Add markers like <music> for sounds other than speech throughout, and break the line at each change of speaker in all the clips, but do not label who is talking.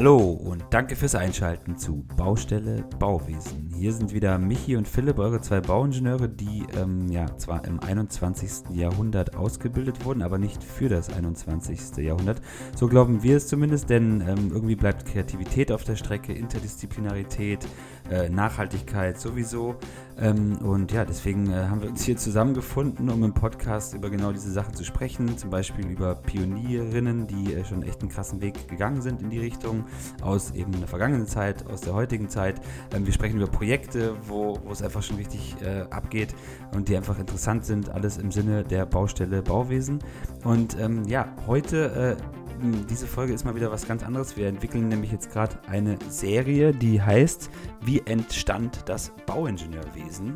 Hallo und danke fürs Einschalten zu Baustelle Bauwesen. Hier sind wieder Michi und Philipp, eure zwei Bauingenieure, die ähm, ja zwar im 21. Jahrhundert ausgebildet wurden, aber nicht für das 21. Jahrhundert. So glauben wir es zumindest, denn ähm, irgendwie bleibt Kreativität auf der Strecke, Interdisziplinarität, äh, Nachhaltigkeit sowieso. Ähm, und ja, deswegen äh, haben wir uns hier zusammengefunden, um im Podcast über genau diese Sachen zu sprechen. Zum Beispiel über Pionierinnen, die äh, schon echt einen krassen Weg gegangen sind in die Richtung, aus eben der vergangenen Zeit, aus der heutigen Zeit. Ähm, wir sprechen über Projekte, wo, es einfach schon richtig äh, abgeht und die einfach interessant sind, alles im Sinne der Baustelle Bauwesen. Und ähm, ja, heute äh, diese Folge ist mal wieder was ganz anderes. Wir entwickeln nämlich jetzt gerade eine Serie, die heißt Wie entstand das Bauingenieurwesen?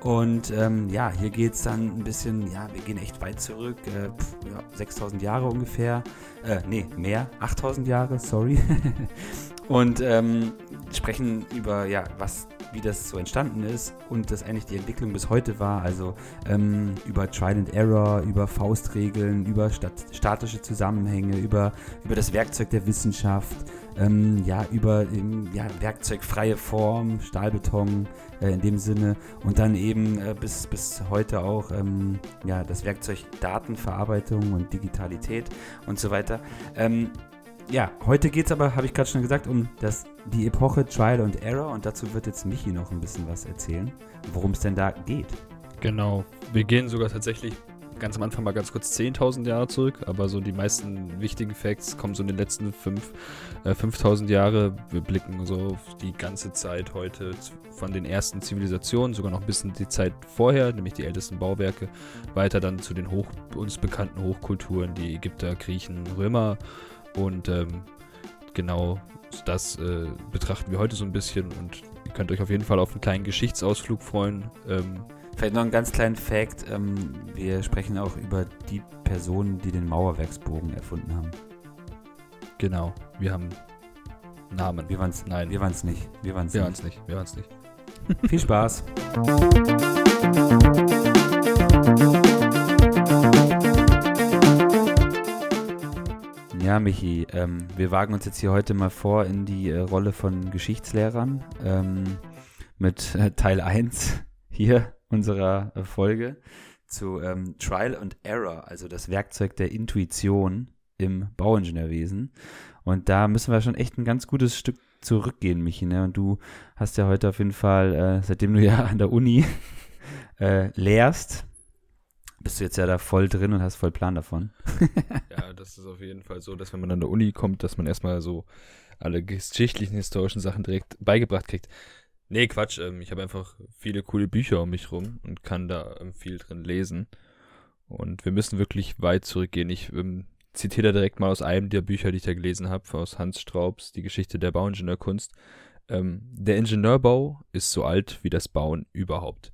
Und ähm, ja, hier geht es dann ein bisschen, ja, wir gehen echt weit zurück, äh, pf, ja, 6000 Jahre ungefähr, äh, nee, mehr, 8000 Jahre, sorry. <laughs> und ähm, sprechen über, ja, was wie das so entstanden ist und das eigentlich die Entwicklung bis heute war. Also ähm, über Trial and Error, über Faustregeln, über stat statische Zusammenhänge, über, über das Werkzeug der Wissenschaft, ähm, ja, über ähm, ja, werkzeugfreie Form, Stahlbeton äh, in dem Sinne und dann eben äh, bis, bis heute auch ähm, ja, das Werkzeug Datenverarbeitung und Digitalität und so weiter. Ähm, ja, heute geht es aber, habe ich gerade schon gesagt, um das, die Epoche Trial and Error und dazu wird jetzt Michi noch ein bisschen was erzählen, worum es denn da geht.
Genau, wir gehen sogar tatsächlich ganz am Anfang mal ganz kurz 10.000 Jahre zurück, aber so die meisten wichtigen Facts kommen so in den letzten 5.000 äh, Jahre. Wir blicken so auf die ganze Zeit heute von den ersten Zivilisationen, sogar noch ein bisschen die Zeit vorher, nämlich die ältesten Bauwerke, weiter dann zu den hoch, uns bekannten Hochkulturen, die Ägypter, Griechen, Römer und ähm, genau das äh, betrachten wir heute so ein bisschen und ihr könnt euch auf jeden Fall auf einen kleinen Geschichtsausflug freuen. Ähm,
Vielleicht noch einen ganz kleinen Fact. Ähm, wir sprechen auch über die Personen, die den Mauerwerksbogen erfunden haben.
Genau, wir haben Namen.
Wir waren es
Nein.
Wir waren es nicht.
Wir waren es nicht. nicht. Wir waren es nicht.
Viel Spaß. <laughs> Ja, Michi, ähm, wir wagen uns jetzt hier heute mal vor in die äh, Rolle von Geschichtslehrern ähm, mit äh, Teil 1 hier unserer äh, Folge zu ähm, Trial and Error, also das Werkzeug der Intuition im Bauingenieurwesen. Und da müssen wir schon echt ein ganz gutes Stück zurückgehen, Michi. Ne? Und du hast ja heute auf jeden Fall, äh, seitdem du ja an der Uni <laughs> äh, lehrst, bist du jetzt ja da voll drin und hast voll Plan davon. <laughs>
ja, das ist auf jeden Fall so, dass wenn man an der Uni kommt, dass man erstmal so alle geschichtlichen, historischen Sachen direkt beigebracht kriegt. Nee, Quatsch, ähm, ich habe einfach viele coole Bücher um mich rum und kann da ähm, viel drin lesen. Und wir müssen wirklich weit zurückgehen. Ich ähm, zitiere da direkt mal aus einem der Bücher, die ich da gelesen habe, aus Hans Straubs, Die Geschichte der Bauingenieurkunst. Ähm, der Ingenieurbau ist so alt wie das Bauen überhaupt.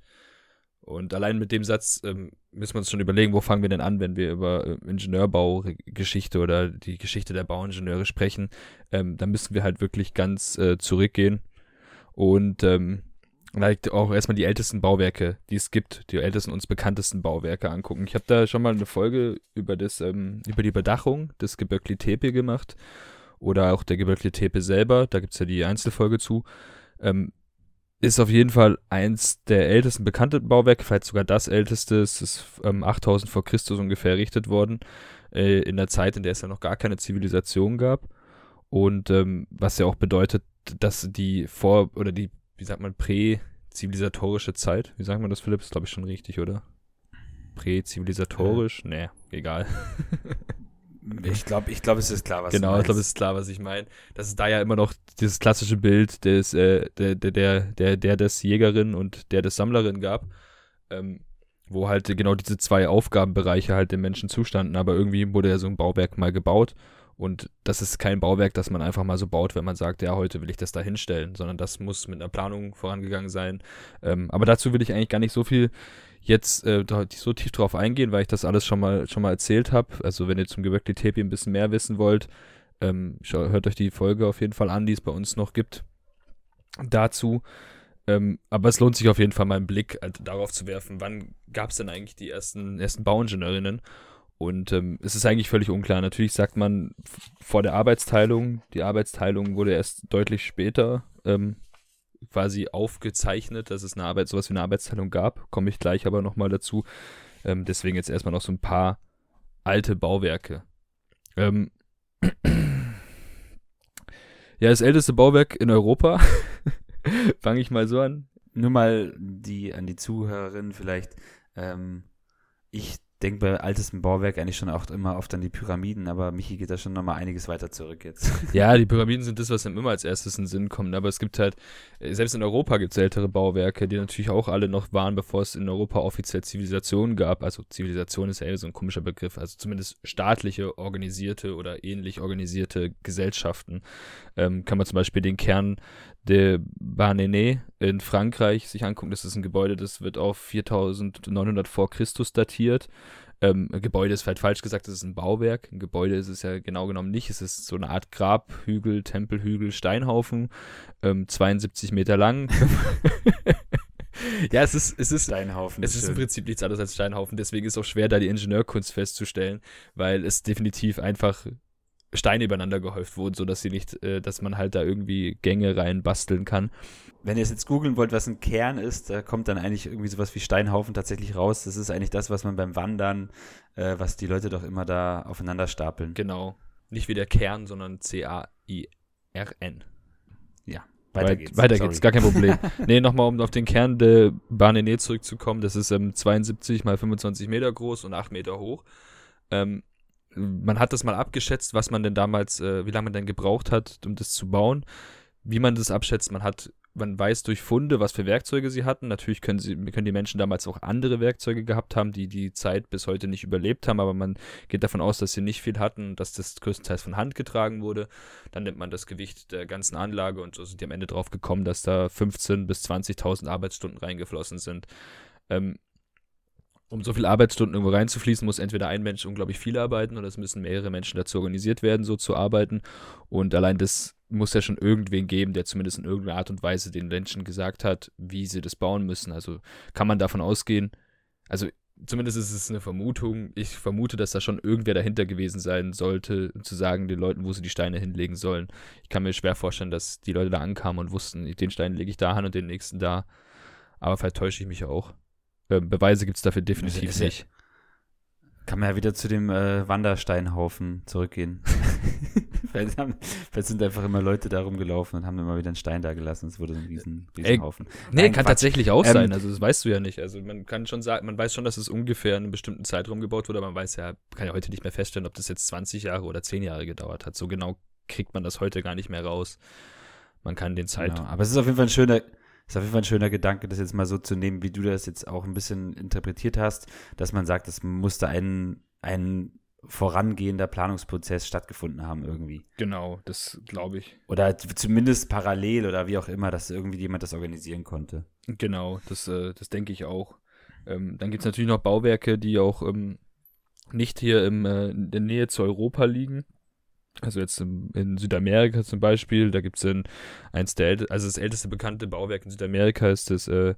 Und allein mit dem Satz ähm, müssen wir uns schon überlegen, wo fangen wir denn an, wenn wir über äh, Ingenieurbaugeschichte oder die Geschichte der Bauingenieure sprechen. Ähm, da müssen wir halt wirklich ganz äh, zurückgehen und ähm, halt auch erstmal die ältesten Bauwerke, die es gibt, die ältesten uns bekanntesten Bauwerke angucken. Ich habe da schon mal eine Folge über das, ähm, über die Bedachung des Geböckli Tepe gemacht oder auch der Geböckli Tepe selber. Da gibt es ja die Einzelfolge zu. Ähm, ist auf jeden Fall eins der ältesten bekannten Bauwerke, vielleicht sogar das älteste. Es ist ähm, 8000 vor Christus ungefähr errichtet worden, äh, in der Zeit, in der es ja noch gar keine Zivilisation gab. Und ähm, was ja auch bedeutet, dass die vor- oder die, wie sagt man, prä-zivilisatorische Zeit, wie sagt man das, Philipp? Ist glaube ich schon richtig, oder? Prä-zivilisatorisch? Äh. Nee, egal. <laughs>
Ich glaube, ich glaub, es ist klar,
was genau, ich glaube, es ist klar, was ich meine. Das ist da ja immer noch dieses klassische Bild des, äh, der, der, der, der, der des Jägerin und der des Sammlerin gab, ähm, wo halt genau diese zwei Aufgabenbereiche halt dem Menschen zustanden, aber irgendwie wurde ja so ein Bauwerk mal gebaut und das ist kein Bauwerk, das man einfach mal so baut, wenn man sagt, ja, heute will ich das da hinstellen, sondern das muss mit einer Planung vorangegangen sein. Ähm, aber dazu will ich eigentlich gar nicht so viel jetzt äh, so tief drauf eingehen, weil ich das alles schon mal schon mal erzählt habe. Also wenn ihr zum Gewöckli Tepi ein bisschen mehr wissen wollt, ähm, hört euch die Folge auf jeden Fall an, die es bei uns noch gibt. Dazu. Ähm, aber es lohnt sich auf jeden Fall mal einen Blick äh, darauf zu werfen, wann gab es denn eigentlich die ersten, ersten Bauingenieurinnen? Und ähm, es ist eigentlich völlig unklar. Natürlich sagt man vor der Arbeitsteilung, die Arbeitsteilung wurde erst deutlich später ähm, quasi aufgezeichnet, dass es eine Arbeit, sowas wie eine Arbeitsteilung gab. Komme ich gleich aber nochmal dazu. Ähm, deswegen jetzt erstmal noch so ein paar alte Bauwerke. Ähm, <clears throat> ja, das älteste Bauwerk in Europa. <laughs> Fange ich mal so an.
Nur mal die an die Zuhörerinnen vielleicht. Ähm, ich denke bei altesten Bauwerk eigentlich schon auch immer oft an die Pyramiden, aber Michi geht da schon nochmal einiges weiter zurück jetzt. <laughs>
Ja, die Pyramiden sind das, was einem immer als erstes in den Sinn kommt. Aber es gibt halt, äh, selbst in Europa gibt es ältere Bauwerke, die natürlich auch alle noch waren, bevor es in Europa offiziell Zivilisation gab. Also Zivilisation ist ja eher so ein komischer Begriff. Also zumindest staatliche, organisierte oder ähnlich organisierte Gesellschaften. Ähm, kann man zum Beispiel den Kern de Barnene in Frankreich sich angucken. Das ist ein Gebäude, das wird auf 4900 vor Christus datiert. Ähm, Gebäude ist vielleicht falsch gesagt, das ist ein Bauwerk. Ein Gebäude ist es ja genau genommen nicht. Es ist so eine Art Grabhügel, Tempelhügel, Steinhaufen, ähm, 72 Meter lang. <laughs> ja, es ist, es ist,
Steinhaufen.
es ist im Prinzip nichts anderes als Steinhaufen. Deswegen ist es auch schwer, da die Ingenieurkunst festzustellen, weil es definitiv einfach Steine übereinander gehäuft wurden, sodass sie nicht, äh, dass man halt da irgendwie Gänge rein basteln kann.
Wenn ihr jetzt googeln wollt, was ein Kern ist, da kommt dann eigentlich irgendwie sowas wie Steinhaufen tatsächlich raus. Das ist eigentlich das, was man beim Wandern, äh, was die Leute doch immer da aufeinander stapeln.
Genau. Nicht wie der Kern, sondern C-A-I-R-N.
Ja,
Weiter,
weiter
geht's, weiter
Sorry.
geht's, gar kein Problem. <laughs> nee, nochmal, um auf den Kern der Barnene zurückzukommen. Das ist ähm, 72 mal 25 Meter groß und 8 Meter hoch. Ähm, man hat das mal abgeschätzt, was man denn damals, äh, wie lange man denn gebraucht hat, um das zu bauen. Wie man das abschätzt, man hat, man weiß durch Funde, was für Werkzeuge sie hatten. Natürlich können sie, können die Menschen damals auch andere Werkzeuge gehabt haben, die die Zeit bis heute nicht überlebt haben, aber man geht davon aus, dass sie nicht viel hatten, dass das größtenteils von Hand getragen wurde. Dann nimmt man das Gewicht der ganzen Anlage und so sind die am Ende drauf gekommen, dass da 15.000 bis 20.000 Arbeitsstunden reingeflossen sind. Ähm, um so viele Arbeitsstunden irgendwo reinzufließen, muss entweder ein Mensch unglaublich viel arbeiten oder es müssen mehrere Menschen dazu organisiert werden, so zu arbeiten. Und allein das muss ja schon irgendwen geben, der zumindest in irgendeiner Art und Weise den Menschen gesagt hat, wie sie das bauen müssen. Also kann man davon ausgehen, also zumindest ist es eine Vermutung. Ich vermute, dass da schon irgendwer dahinter gewesen sein sollte, zu sagen den Leuten, wo sie die Steine hinlegen sollen. Ich kann mir schwer vorstellen, dass die Leute da ankamen und wussten, den Stein lege ich da an und den nächsten da. Aber vielleicht täusche ich mich auch. Beweise gibt es dafür definitiv
ja-
nicht.
Kann man ja wieder zu dem äh, Wandersteinhaufen zurückgehen. <laughs> vielleicht, haben, vielleicht sind einfach immer Leute da rumgelaufen und haben immer wieder einen Stein da gelassen. Es wurde so ein riesen, riesen
Ey. Nee,
Nein,
kann
Quatsch.
tatsächlich auch
Ähm,
sein. Also das weißt du ja nicht. Also man kann schon sagen, man weiß schon, dass es ungefähr in einem bestimmten Zeitraum gebaut wurde, aber man weiß ja, kann ja heute nicht mehr feststellen, ob das jetzt 20 Jahre oder 10 Jahre gedauert hat. So genau kriegt man das heute gar nicht mehr raus. Man kann den Zeit.
Genau. Aber es ist auf jeden Fall ein schöner, ist auf jeden Fall ein schöner Gedanke, das jetzt mal so zu nehmen, wie du das jetzt auch ein bisschen interpretiert hast, dass man sagt, es musste ein, ein vorangehender Planungsprozess stattgefunden haben irgendwie.
Genau, das glaube ich.
Oder zumindest parallel oder wie auch immer, dass irgendwie jemand das organisieren konnte.
Genau, das, äh, das denke ich auch. Ähm, dann gibt es natürlich noch Bauwerke, die auch ähm, nicht hier im, äh, in der Nähe zu Europa liegen. Also jetzt in Südamerika zum Beispiel, da gibt es eins der älte, also das älteste bekannte Bauwerk in Südamerika ist das äh,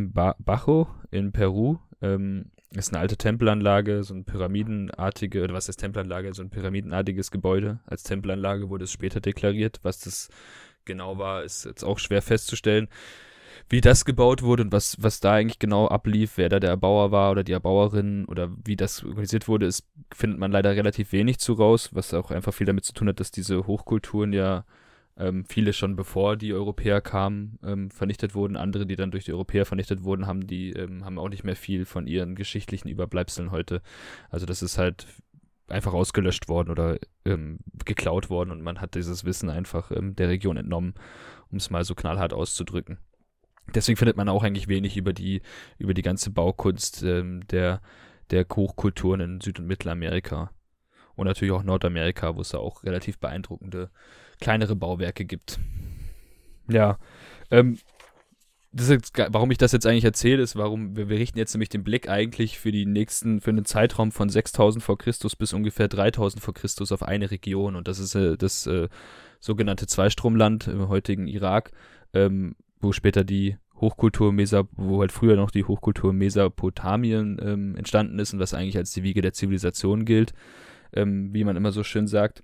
Ba- Bajo in Peru. Ähm, ist eine alte Tempelanlage, so ein pyramidenartige, oder was ist Tempelanlage? So ein pyramidenartiges Gebäude. Als Tempelanlage wurde es später deklariert. Was das genau war, ist jetzt auch schwer festzustellen. Wie das gebaut wurde und was, was da eigentlich genau ablief, wer da der Erbauer war oder die Erbauerin oder wie das organisiert wurde, ist, findet man leider relativ wenig zu raus, was auch einfach viel damit zu tun hat, dass diese Hochkulturen ja ähm, viele schon bevor die Europäer kamen, ähm, vernichtet wurden. Andere, die dann durch die Europäer vernichtet wurden, haben die, ähm, haben auch nicht mehr viel von ihren geschichtlichen Überbleibseln heute. Also das ist halt einfach ausgelöscht worden oder ähm, geklaut worden und man hat dieses Wissen einfach ähm, der Region entnommen, um es mal so knallhart auszudrücken. Deswegen findet man auch eigentlich wenig über die, über die ganze Baukunst ähm, der, der Hochkulturen in Süd- und Mittelamerika. Und natürlich auch Nordamerika, wo es da auch relativ beeindruckende kleinere Bauwerke gibt. Ja, ähm, ist warum ich das jetzt eigentlich erzähle, ist, warum wir, wir richten jetzt nämlich den Blick eigentlich für die nächsten, für einen Zeitraum von 6000 vor Christus bis ungefähr 3000 vor Christus auf eine Region und das ist äh, das äh, sogenannte Zweistromland im heutigen Irak, ähm, wo später die Hochkultur Mesa, wo halt früher noch die Hochkultur Mesopotamien ähm, entstanden ist und was eigentlich als die Wiege der Zivilisation gilt, ähm, wie man immer so schön sagt.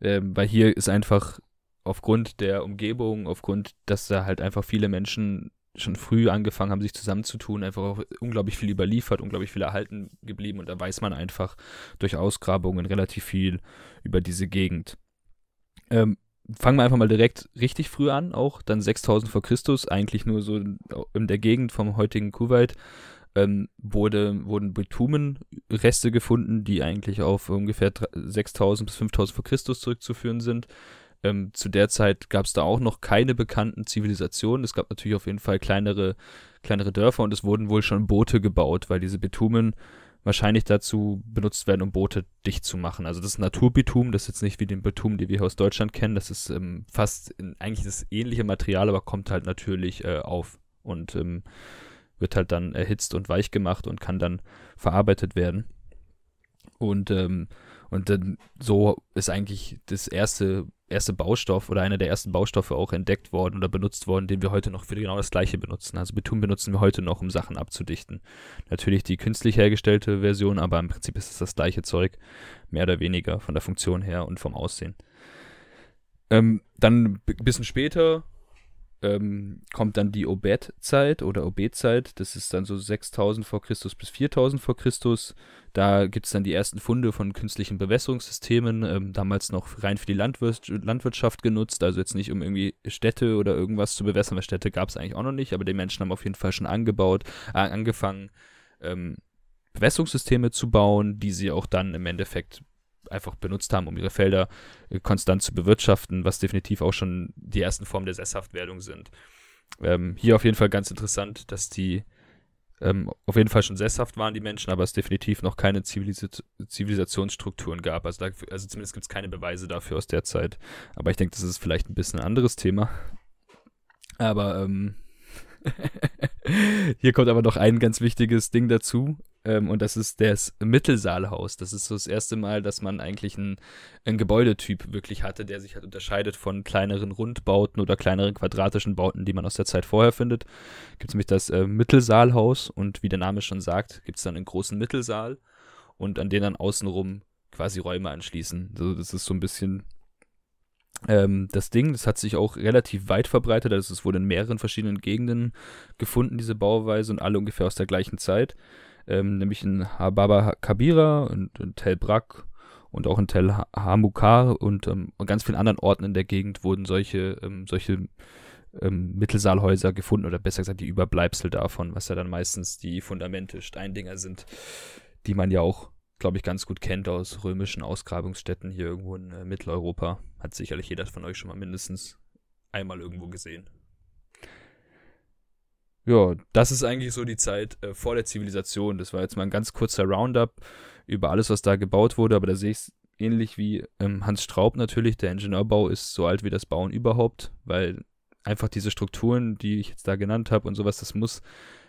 Ähm, weil hier ist einfach aufgrund der Umgebung, aufgrund, dass da halt einfach viele Menschen schon früh angefangen haben, sich zusammenzutun, einfach auch unglaublich viel überliefert, unglaublich viel erhalten geblieben und da weiß man einfach durch Ausgrabungen relativ viel über diese Gegend. Ähm, fangen wir einfach mal direkt richtig früh an, auch dann 6000 vor Christus, eigentlich nur so in der Gegend vom heutigen Kuwait, ähm, wurde, wurden Bitumenreste gefunden, die eigentlich auf ungefähr 6000 bis 5000 vor Christus zurückzuführen sind. Ähm, zu der Zeit gab es da auch noch keine bekannten Zivilisationen. Es gab natürlich auf jeden Fall kleinere, kleinere Dörfer und es wurden wohl schon Boote gebaut, weil diese Bitumen wahrscheinlich dazu benutzt werden, um Boote dicht zu machen. Also das ist Naturbitum, das ist jetzt nicht wie den Bitum, den wir hier aus Deutschland kennen. Das ist ähm, fast in, eigentlich das ähnliche Material, aber kommt halt natürlich äh, auf und ähm, wird halt dann erhitzt und weich gemacht und kann dann verarbeitet werden. Und, ähm, und dann so ist eigentlich das erste erste Baustoff oder einer der ersten Baustoffe auch entdeckt worden oder benutzt worden, den wir heute noch für genau das gleiche benutzen. Also Beton benutzen wir heute noch, um Sachen abzudichten. Natürlich die künstlich hergestellte Version, aber im Prinzip ist es das gleiche Zeug, mehr oder weniger von der Funktion her und vom Aussehen. Ähm, dann ein bisschen später ähm, kommt dann die Obed-Zeit oder Obed-Zeit. Das ist dann so 6000 vor Christus bis 4000 vor Christus. Da gibt es dann die ersten Funde von künstlichen Bewässerungssystemen, ähm, damals noch rein für die Landwirtschaft, Landwirtschaft genutzt, also jetzt nicht um irgendwie Städte oder irgendwas zu bewässern, weil Städte gab es eigentlich auch noch nicht, aber die Menschen haben auf jeden Fall schon angebaut, äh, angefangen, ähm, Bewässerungssysteme zu bauen, die sie auch dann im Endeffekt einfach benutzt haben, um ihre Felder äh, konstant zu bewirtschaften, was definitiv auch schon die ersten Formen der Sesshaftwerdung sind. Ähm, hier auf jeden Fall ganz interessant, dass die ähm, auf jeden Fall schon sesshaft waren, die Menschen, aber es definitiv noch keine Zivilis Zivilisationsstrukturen gab. Also, da, also zumindest gibt es keine Beweise dafür aus der Zeit. Aber ich denke, das ist vielleicht ein bisschen ein anderes Thema. Aber ähm, <laughs> hier kommt aber noch ein ganz wichtiges Ding dazu. Ähm, und das ist das Mittelsaalhaus. Das ist so das erste Mal, dass man eigentlich einen, einen Gebäudetyp wirklich hatte, der sich halt unterscheidet von kleineren Rundbauten oder kleineren quadratischen Bauten, die man aus der Zeit vorher findet. Gibt es nämlich das äh, Mittelsaalhaus und wie der Name schon sagt, gibt es dann einen großen Mittelsaal und an den dann außenrum quasi Räume anschließen. Also das ist so ein bisschen ähm, das Ding, das hat sich auch relativ weit verbreitet, also es wurde in mehreren verschiedenen Gegenden gefunden, diese Bauweise, und alle ungefähr aus der gleichen Zeit ähm, nämlich in Hababa Kabira und in Tel Brak und auch in Tel Hamukar und ähm, an ganz vielen anderen Orten in der Gegend wurden solche, ähm, solche ähm, Mittelsaalhäuser gefunden oder besser gesagt die Überbleibsel davon, was ja dann meistens die Fundamente, Steindinger sind, die man ja auch, glaube ich, ganz gut kennt aus römischen Ausgrabungsstätten hier irgendwo in äh, Mitteleuropa. Hat sicherlich jeder von euch schon mal mindestens einmal irgendwo gesehen. Ja, das ist eigentlich so die Zeit äh, vor der Zivilisation. Das war jetzt mal ein ganz kurzer Roundup über alles, was da gebaut wurde, aber da sehe ich es ähnlich wie ähm, Hans Straub natürlich. Der Ingenieurbau ist so alt wie das Bauen überhaupt, weil einfach diese Strukturen, die ich jetzt da genannt habe und sowas, das muss,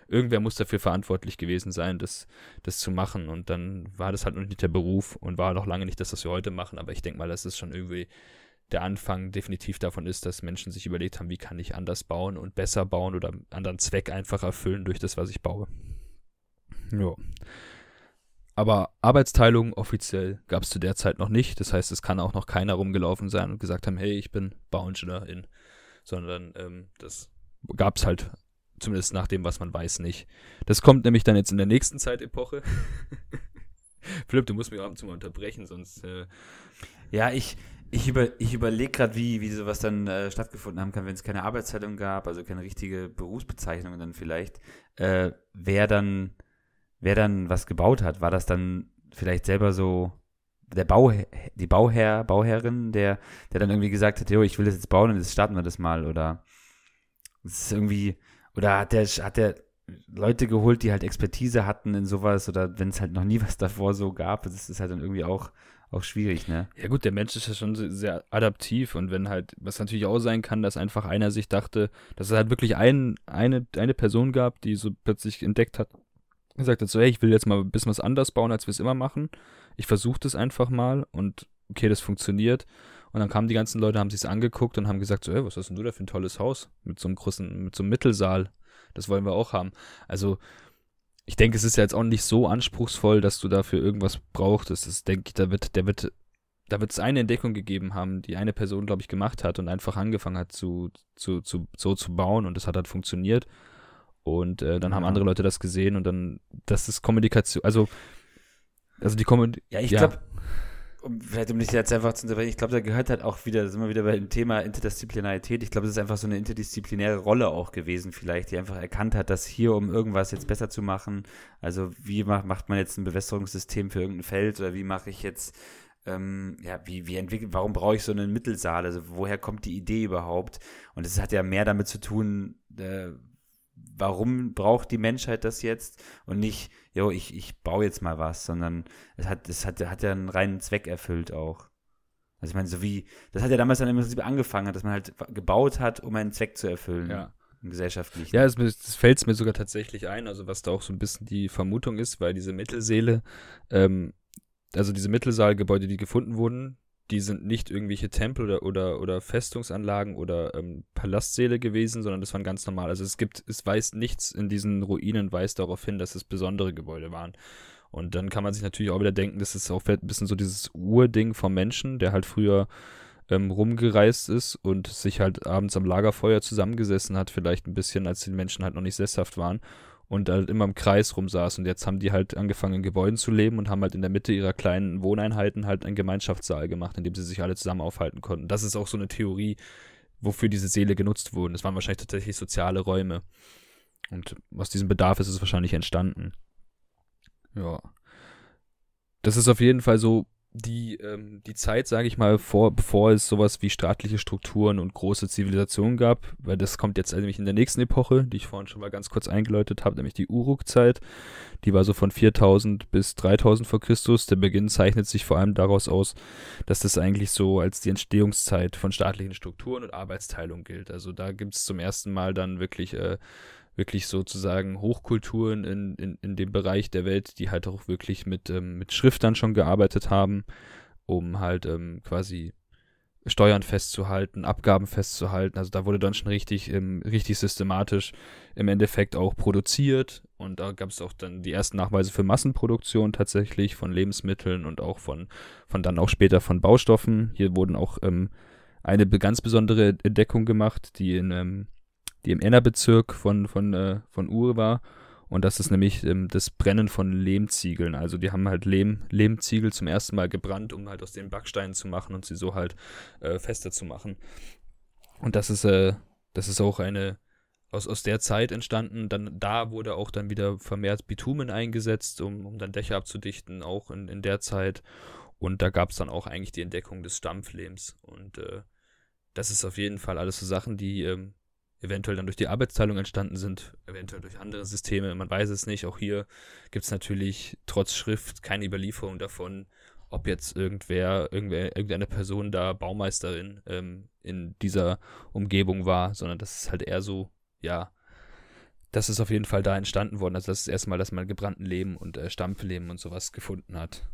irgendwer muss dafür verantwortlich gewesen sein, das, das zu machen. Und dann war das halt noch nicht der Beruf und war noch lange nicht das, was wir heute machen, aber ich denke mal, das ist schon irgendwie der Anfang definitiv davon ist, dass Menschen sich überlegt haben, wie kann ich anders bauen und besser bauen oder einen anderen Zweck einfach erfüllen durch das, was ich baue. Ja. Aber Arbeitsteilung offiziell gab es zu der Zeit noch nicht. Das heißt, es kann auch noch keiner rumgelaufen sein und gesagt haben, hey, ich bin Bauingenieurin. Sondern ähm, das gab es halt, zumindest nach dem, was man weiß, nicht. Das kommt nämlich dann jetzt in der nächsten Zeitepoche. <laughs> Philipp, du musst mich ab und zu mal unterbrechen, sonst. Äh
ja, ich, ich, über, ich überlege gerade, wie, wie sowas dann äh, stattgefunden haben kann, wenn es keine Arbeitszeitung gab, also keine richtige Berufsbezeichnung dann vielleicht. Äh, wer dann, wer dann was gebaut hat, war das dann vielleicht selber so der Bau, die Bauherr, Bauherrin, der, der dann irgendwie gesagt hat, jo, ich will das jetzt bauen und jetzt starten wir das mal, oder es ist irgendwie, oder hat der, hat der Leute geholt, die halt Expertise hatten in sowas, oder wenn es halt noch nie was davor so gab, das ist halt dann irgendwie auch auch schwierig, ne?
Ja gut, der Mensch ist ja schon sehr adaptiv und wenn halt, was natürlich auch sein kann, dass einfach einer sich dachte, dass es halt wirklich ein, eine, eine Person gab, die so plötzlich entdeckt hat, gesagt hat so, hey, ich will jetzt mal ein bisschen was anders bauen, als wir es immer machen. Ich versuche das einfach mal und okay, das funktioniert. Und dann kamen die ganzen Leute, haben sich angeguckt und haben gesagt so, hey, was hast denn du da für ein tolles Haus mit so einem großen, mit so einem Mittelsaal. das wollen wir auch haben. Also ich denke, es ist ja jetzt auch nicht so anspruchsvoll, dass du dafür irgendwas brauchst. Das ist, denke ich, da wird, der wird, da wird es eine Entdeckung gegeben haben, die eine Person, glaube ich, gemacht hat und einfach angefangen hat zu, zu, zu, so zu bauen und das hat halt funktioniert. Und äh, dann ja. haben andere Leute das gesehen und dann, das ist Kommunikation, also, also die Kommunikation.
Ja, ich ja. glaube, um, vielleicht um dich jetzt einfach zu unterbrechen, ich glaube, da gehört halt auch wieder, da sind wir wieder beim Thema Interdisziplinarität. Ich glaube, es ist einfach so eine interdisziplinäre Rolle auch gewesen, vielleicht, die einfach erkannt hat, dass hier, um irgendwas jetzt besser zu machen, also wie macht, macht man jetzt ein Bewässerungssystem für irgendein Feld oder wie mache ich jetzt, ähm, ja, wie, wie entwickelt, warum brauche ich so einen Mittelsaal? Also woher kommt die Idee überhaupt? Und es hat ja mehr damit zu tun, äh, warum braucht die Menschheit das jetzt und nicht, jo, ich, ich baue jetzt mal was, sondern es hat, es hat, hat ja einen reinen Zweck erfüllt auch. Also ich meine, so wie, das hat ja damals dann im Prinzip angefangen, dass man halt gebaut hat, um einen Zweck zu erfüllen.
Ja.
Gesellschaftlich.
Ja, es, es fällt mir sogar tatsächlich ein, also was da auch so ein bisschen die Vermutung ist, weil diese Mittelseele, ähm, also diese Mittelsaalgebäude, die gefunden wurden, die sind nicht irgendwelche Tempel oder, oder, oder Festungsanlagen oder ähm, Palastsäle gewesen, sondern das waren ganz normal. Also es gibt, es weist nichts in diesen Ruinen weist darauf hin, dass es besondere Gebäude waren. Und dann kann man sich natürlich auch wieder denken, das ist auch ein bisschen so dieses Urding vom Menschen, der halt früher ähm, rumgereist ist und sich halt abends am Lagerfeuer zusammengesessen hat, vielleicht ein bisschen, als die Menschen halt noch nicht sesshaft waren und halt immer im Kreis rumsaß. Und jetzt haben die halt angefangen, in Gebäuden zu leben und haben halt in der Mitte ihrer kleinen Wohneinheiten halt einen Gemeinschaftssaal gemacht, in dem sie sich alle zusammen aufhalten konnten. Das ist auch so eine Theorie, wofür diese Seele genutzt wurden. Es waren wahrscheinlich tatsächlich soziale Räume. Und aus diesem Bedarf ist es wahrscheinlich entstanden. Ja. Das ist auf jeden Fall so die, ähm, die Zeit, sage ich mal, vor, bevor es sowas wie staatliche Strukturen und große Zivilisationen gab, weil das kommt jetzt nämlich in der nächsten Epoche, die ich vorhin schon mal ganz kurz eingeläutet habe, nämlich die Uruk-Zeit. Die war so von 4000 bis 3000 vor Christus. Der Beginn zeichnet sich vor allem daraus aus, dass das eigentlich so als die Entstehungszeit von staatlichen Strukturen und Arbeitsteilung gilt. Also da gibt es zum ersten Mal dann wirklich äh, wirklich sozusagen Hochkulturen in, in, in dem Bereich der Welt, die halt auch wirklich mit, ähm, mit Schriftern schon gearbeitet haben, um halt ähm, quasi Steuern festzuhalten, Abgaben festzuhalten. Also da wurde dann schon richtig, ähm, richtig systematisch im Endeffekt auch produziert. Und da gab es auch dann die ersten Nachweise für Massenproduktion tatsächlich von Lebensmitteln und auch von, von dann auch später von Baustoffen. Hier wurden auch ähm, eine ganz besondere Entdeckung gemacht, die in, ähm, die im Ennerbezirk von, von, äh, von Ur war. Und das ist nämlich ähm, das Brennen von Lehmziegeln. Also die haben halt Lehm, Lehmziegel zum ersten Mal gebrannt, um halt aus den Backsteinen zu machen und sie so halt äh, fester zu machen. Und das ist, äh, das ist auch eine aus, aus der Zeit entstanden. Dann da wurde auch dann wieder vermehrt Bitumen eingesetzt, um, um dann Dächer abzudichten, auch in, in der Zeit. Und da gab es dann auch eigentlich die Entdeckung des Stampflehms. Und äh, das ist auf jeden Fall alles so Sachen, die ähm, eventuell dann durch die Arbeitsteilung entstanden sind, eventuell durch andere Systeme, man weiß es nicht. Auch hier gibt es natürlich trotz Schrift keine Überlieferung davon, ob jetzt irgendwer, irgendwer, irgendeine Person da Baumeisterin ähm, in dieser Umgebung war, sondern das ist halt eher so, ja, das ist auf jeden Fall da entstanden worden. Also das ist erstmal, dass man gebrannten Leben und äh, Stampfleben und sowas gefunden hat.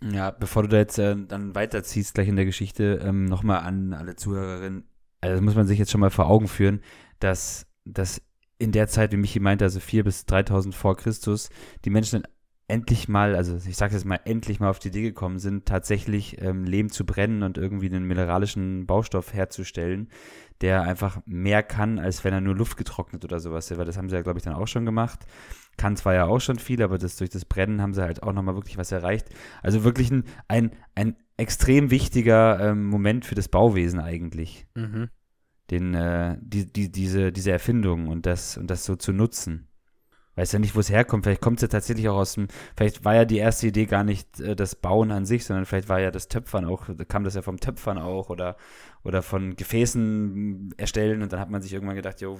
Ja, bevor du da jetzt äh, dann weiterziehst gleich in der Geschichte, ähm, nochmal an alle Zuhörerinnen, also das muss man sich jetzt schon mal vor Augen führen, dass, dass in der Zeit, wie Michi meinte, also 4 bis 3000 vor Christus, die Menschen endlich mal, also ich sage jetzt mal, endlich mal auf die Idee gekommen sind, tatsächlich ähm, Lehm zu brennen und irgendwie einen mineralischen Baustoff herzustellen, der einfach mehr kann, als wenn er nur Luft getrocknet oder sowas. Weil das haben sie ja, glaube ich, dann auch schon gemacht. Kann zwar ja auch schon viel, aber das durch das Brennen haben sie halt auch nochmal wirklich was erreicht. Also wirklich ein, ein, ein extrem wichtiger ähm, Moment für das Bauwesen eigentlich. Mhm. Den, äh, die, die, diese, diese Erfindung und das, und das so zu nutzen. Weiß ja nicht, wo es herkommt. Vielleicht kommt es ja tatsächlich auch aus dem, vielleicht war ja die erste Idee gar nicht äh, das Bauen an sich, sondern vielleicht war ja das Töpfern auch, kam das ja vom Töpfern auch oder, oder von Gefäßen erstellen und dann hat man sich irgendwann gedacht, jo,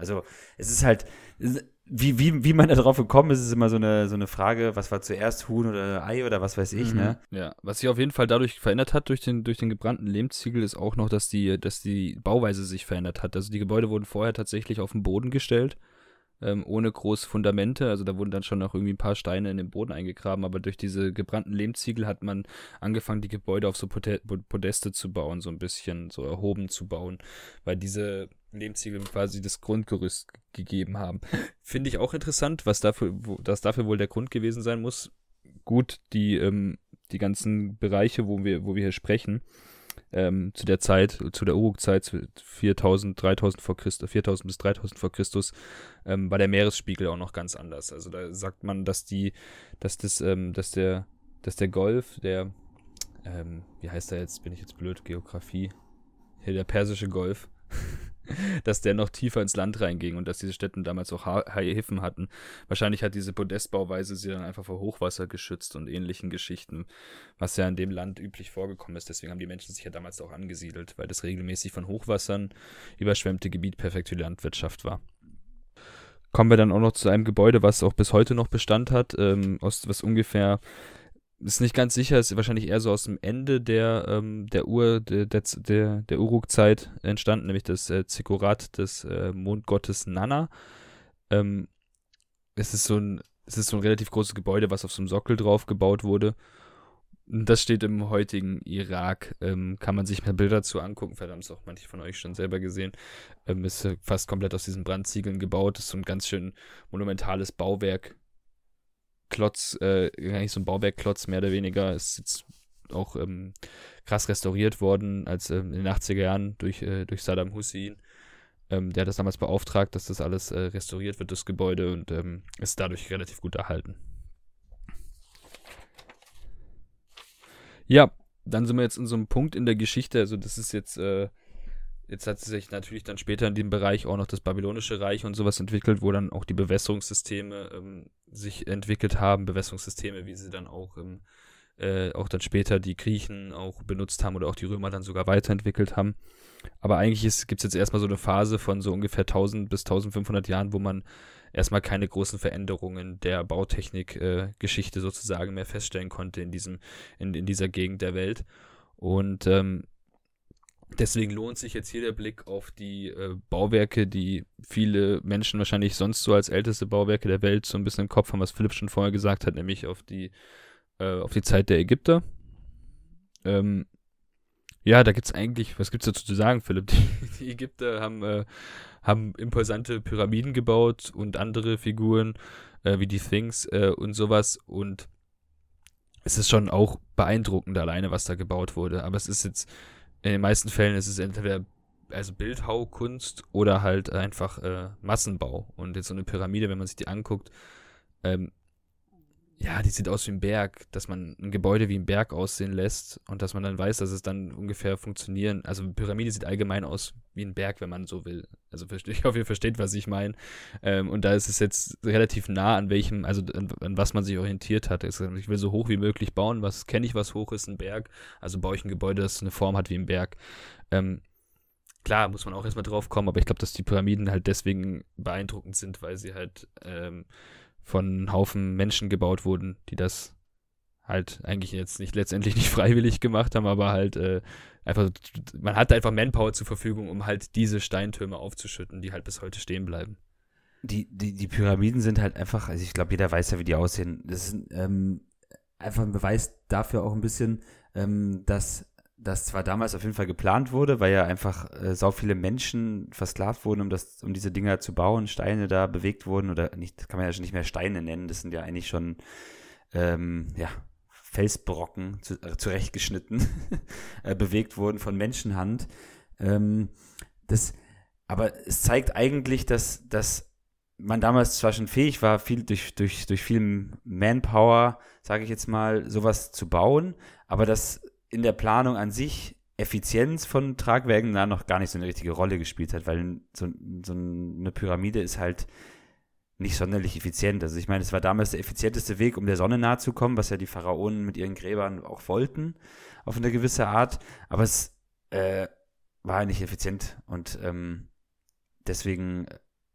also es ist halt, wie, wie, wie man da drauf gekommen ist, ist immer so eine, so eine Frage, was war zuerst Huhn oder Ei oder was weiß ich, mhm. ne?
Ja, was sich auf jeden Fall dadurch verändert hat durch den, durch den gebrannten Lehmziegel, ist auch noch, dass die, dass die Bauweise sich verändert hat. Also die Gebäude wurden vorher tatsächlich auf den Boden gestellt, ähm, ohne große Fundamente. Also da wurden dann schon noch irgendwie ein paar Steine in den Boden eingegraben, aber durch diese gebrannten Lehmziegel hat man angefangen, die Gebäude auf so Podeste zu bauen, so ein bisschen so erhoben zu bauen. Weil diese Lehmziegeln quasi das Grundgerüst gegeben haben. Finde ich auch interessant, was dafür, wo, das dafür wohl der Grund gewesen sein muss. Gut, die, ähm, die ganzen Bereiche, wo wir, wo wir hier sprechen, ähm, zu der Zeit, zu der Uruk-Zeit, 4000, 3000 vor Christus, 4000 bis 3000 vor Christus, ähm, war der Meeresspiegel auch noch ganz anders. Also da sagt man, dass die, dass das, ähm, dass der, dass der Golf, der, ähm, wie heißt der jetzt, bin ich jetzt blöd, Geografie, hier der persische Golf, <laughs> dass der noch tiefer ins Land reinging und dass diese Städte damals auch Häfen hatten. Wahrscheinlich hat diese Podestbauweise sie dann einfach vor Hochwasser geschützt und ähnlichen Geschichten, was ja in dem Land üblich vorgekommen ist. Deswegen haben die Menschen sich ja damals auch angesiedelt, weil das regelmäßig von Hochwassern überschwemmte Gebiet perfekt für die Landwirtschaft war. Kommen wir dann auch noch zu einem Gebäude, was auch bis heute noch Bestand hat, ähm, aus, was ungefähr ist nicht ganz sicher, ist wahrscheinlich eher so aus dem Ende der, ähm, der Ur, der, der, der Uruk-Zeit entstanden, nämlich das äh, Zikorat des äh, Mondgottes Nana. Ähm, es ist so ein, es ist so ein relativ großes Gebäude, was auf so einem Sockel drauf gebaut wurde. Das steht im heutigen Irak. Ähm, kann man sich mal Bilder dazu angucken. Haben es auch manche von euch schon selber gesehen. Ähm, ist fast komplett aus diesen Brandziegeln gebaut. Ist so ein ganz schön monumentales Bauwerk. Klotz, äh, eigentlich so ein Bauwerkklotz mehr oder weniger, ist jetzt auch ähm, krass restauriert worden, als ähm, in den 80er Jahren durch, äh, durch Saddam Hussein. Ähm, der hat das damals beauftragt, dass das alles äh, restauriert wird, das Gebäude, und ähm, ist dadurch relativ gut erhalten. Ja, dann sind wir jetzt in so einem Punkt in der Geschichte, also das ist jetzt äh, Jetzt hat sich natürlich dann später in dem Bereich auch noch das Babylonische Reich und sowas entwickelt, wo dann auch die Bewässerungssysteme ähm, sich entwickelt haben. Bewässerungssysteme, wie sie dann auch, ähm, äh, auch dann später die Griechen auch benutzt haben oder auch die Römer dann sogar weiterentwickelt haben. Aber eigentlich gibt es jetzt erstmal so eine Phase von so ungefähr 1000 bis 1500 Jahren, wo man erstmal keine großen Veränderungen der Bautechnik-Geschichte äh, sozusagen mehr feststellen konnte in, diesem, in, in dieser Gegend der Welt. Und ähm, Deswegen lohnt sich jetzt hier der Blick auf die äh, Bauwerke, die viele Menschen wahrscheinlich sonst so als älteste Bauwerke der Welt so ein bisschen im Kopf haben, was Philipp schon vorher gesagt hat, nämlich auf die, äh, auf die Zeit der Ägypter. Ähm, ja, da gibt es eigentlich, was gibt es dazu zu sagen, Philipp? <laughs> Die, die Ägypter haben, äh, haben imposante Pyramiden gebaut und andere Figuren äh, wie die Things äh, und sowas und es ist schon auch beeindruckend alleine, was da gebaut wurde. Aber es ist jetzt in den meisten Fällen ist es entweder also Bildhaukunst oder halt einfach äh, Massenbau. Und jetzt so eine Pyramide, wenn man sich die anguckt, ähm, ja, die sieht aus wie ein Berg, dass man ein Gebäude wie ein Berg aussehen lässt und dass man dann weiß, dass es dann ungefähr funktionieren. Also Pyramide sieht allgemein aus wie ein Berg, wenn man so will. Also <laughs> ich hoffe, ihr versteht, was ich meine. Ähm, und da ist es jetzt relativ nah an welchem, also an, an was man sich orientiert hat. Ich will so hoch wie möglich bauen. Was kenne ich, was hoch ist? Ein Berg. Also baue ich ein Gebäude, das eine Form hat wie ein Berg. Ähm, klar, muss man auch erstmal drauf kommen, aber ich glaube, dass die Pyramiden halt deswegen beeindruckend sind, weil sie halt ähm, von Haufen Menschen gebaut wurden, die das halt eigentlich jetzt nicht letztendlich nicht <laughs> freiwillig gemacht haben, aber halt äh, einfach, man hatte einfach Manpower zur Verfügung, um halt diese Steintürme aufzuschütten, die halt bis heute stehen bleiben.
Die, die, die Pyramiden sind halt einfach, also ich glaube, jeder weiß ja, wie die aussehen. Das ist ähm, einfach ein Beweis dafür auch ein bisschen, ähm, dass das zwar damals auf jeden Fall geplant wurde, weil ja einfach äh, so viele Menschen versklavt wurden, um das, um diese Dinger zu bauen, Steine da bewegt wurden oder nicht, kann man ja schon nicht mehr Steine nennen, das sind ja eigentlich schon ähm, ja, Felsbrocken zu, äh, zurechtgeschnitten, <laughs> äh, bewegt wurden von Menschenhand. Ähm, das, aber es zeigt eigentlich, dass, dass man damals zwar schon fähig war, viel durch, durch, durch viel Manpower, sage ich jetzt mal, sowas zu bauen, aber dass in der Planung an sich Effizienz von Tragwerken da noch gar nicht so eine richtige Rolle gespielt hat, weil so, so eine Pyramide ist halt nicht sonderlich effizient. Also ich meine, es war damals der effizienteste Weg, um der Sonne nahe zu kommen, was ja die Pharaonen mit ihren Gräbern auch wollten, auf eine gewisse Art. Aber es äh, war nicht effizient und ähm, deswegen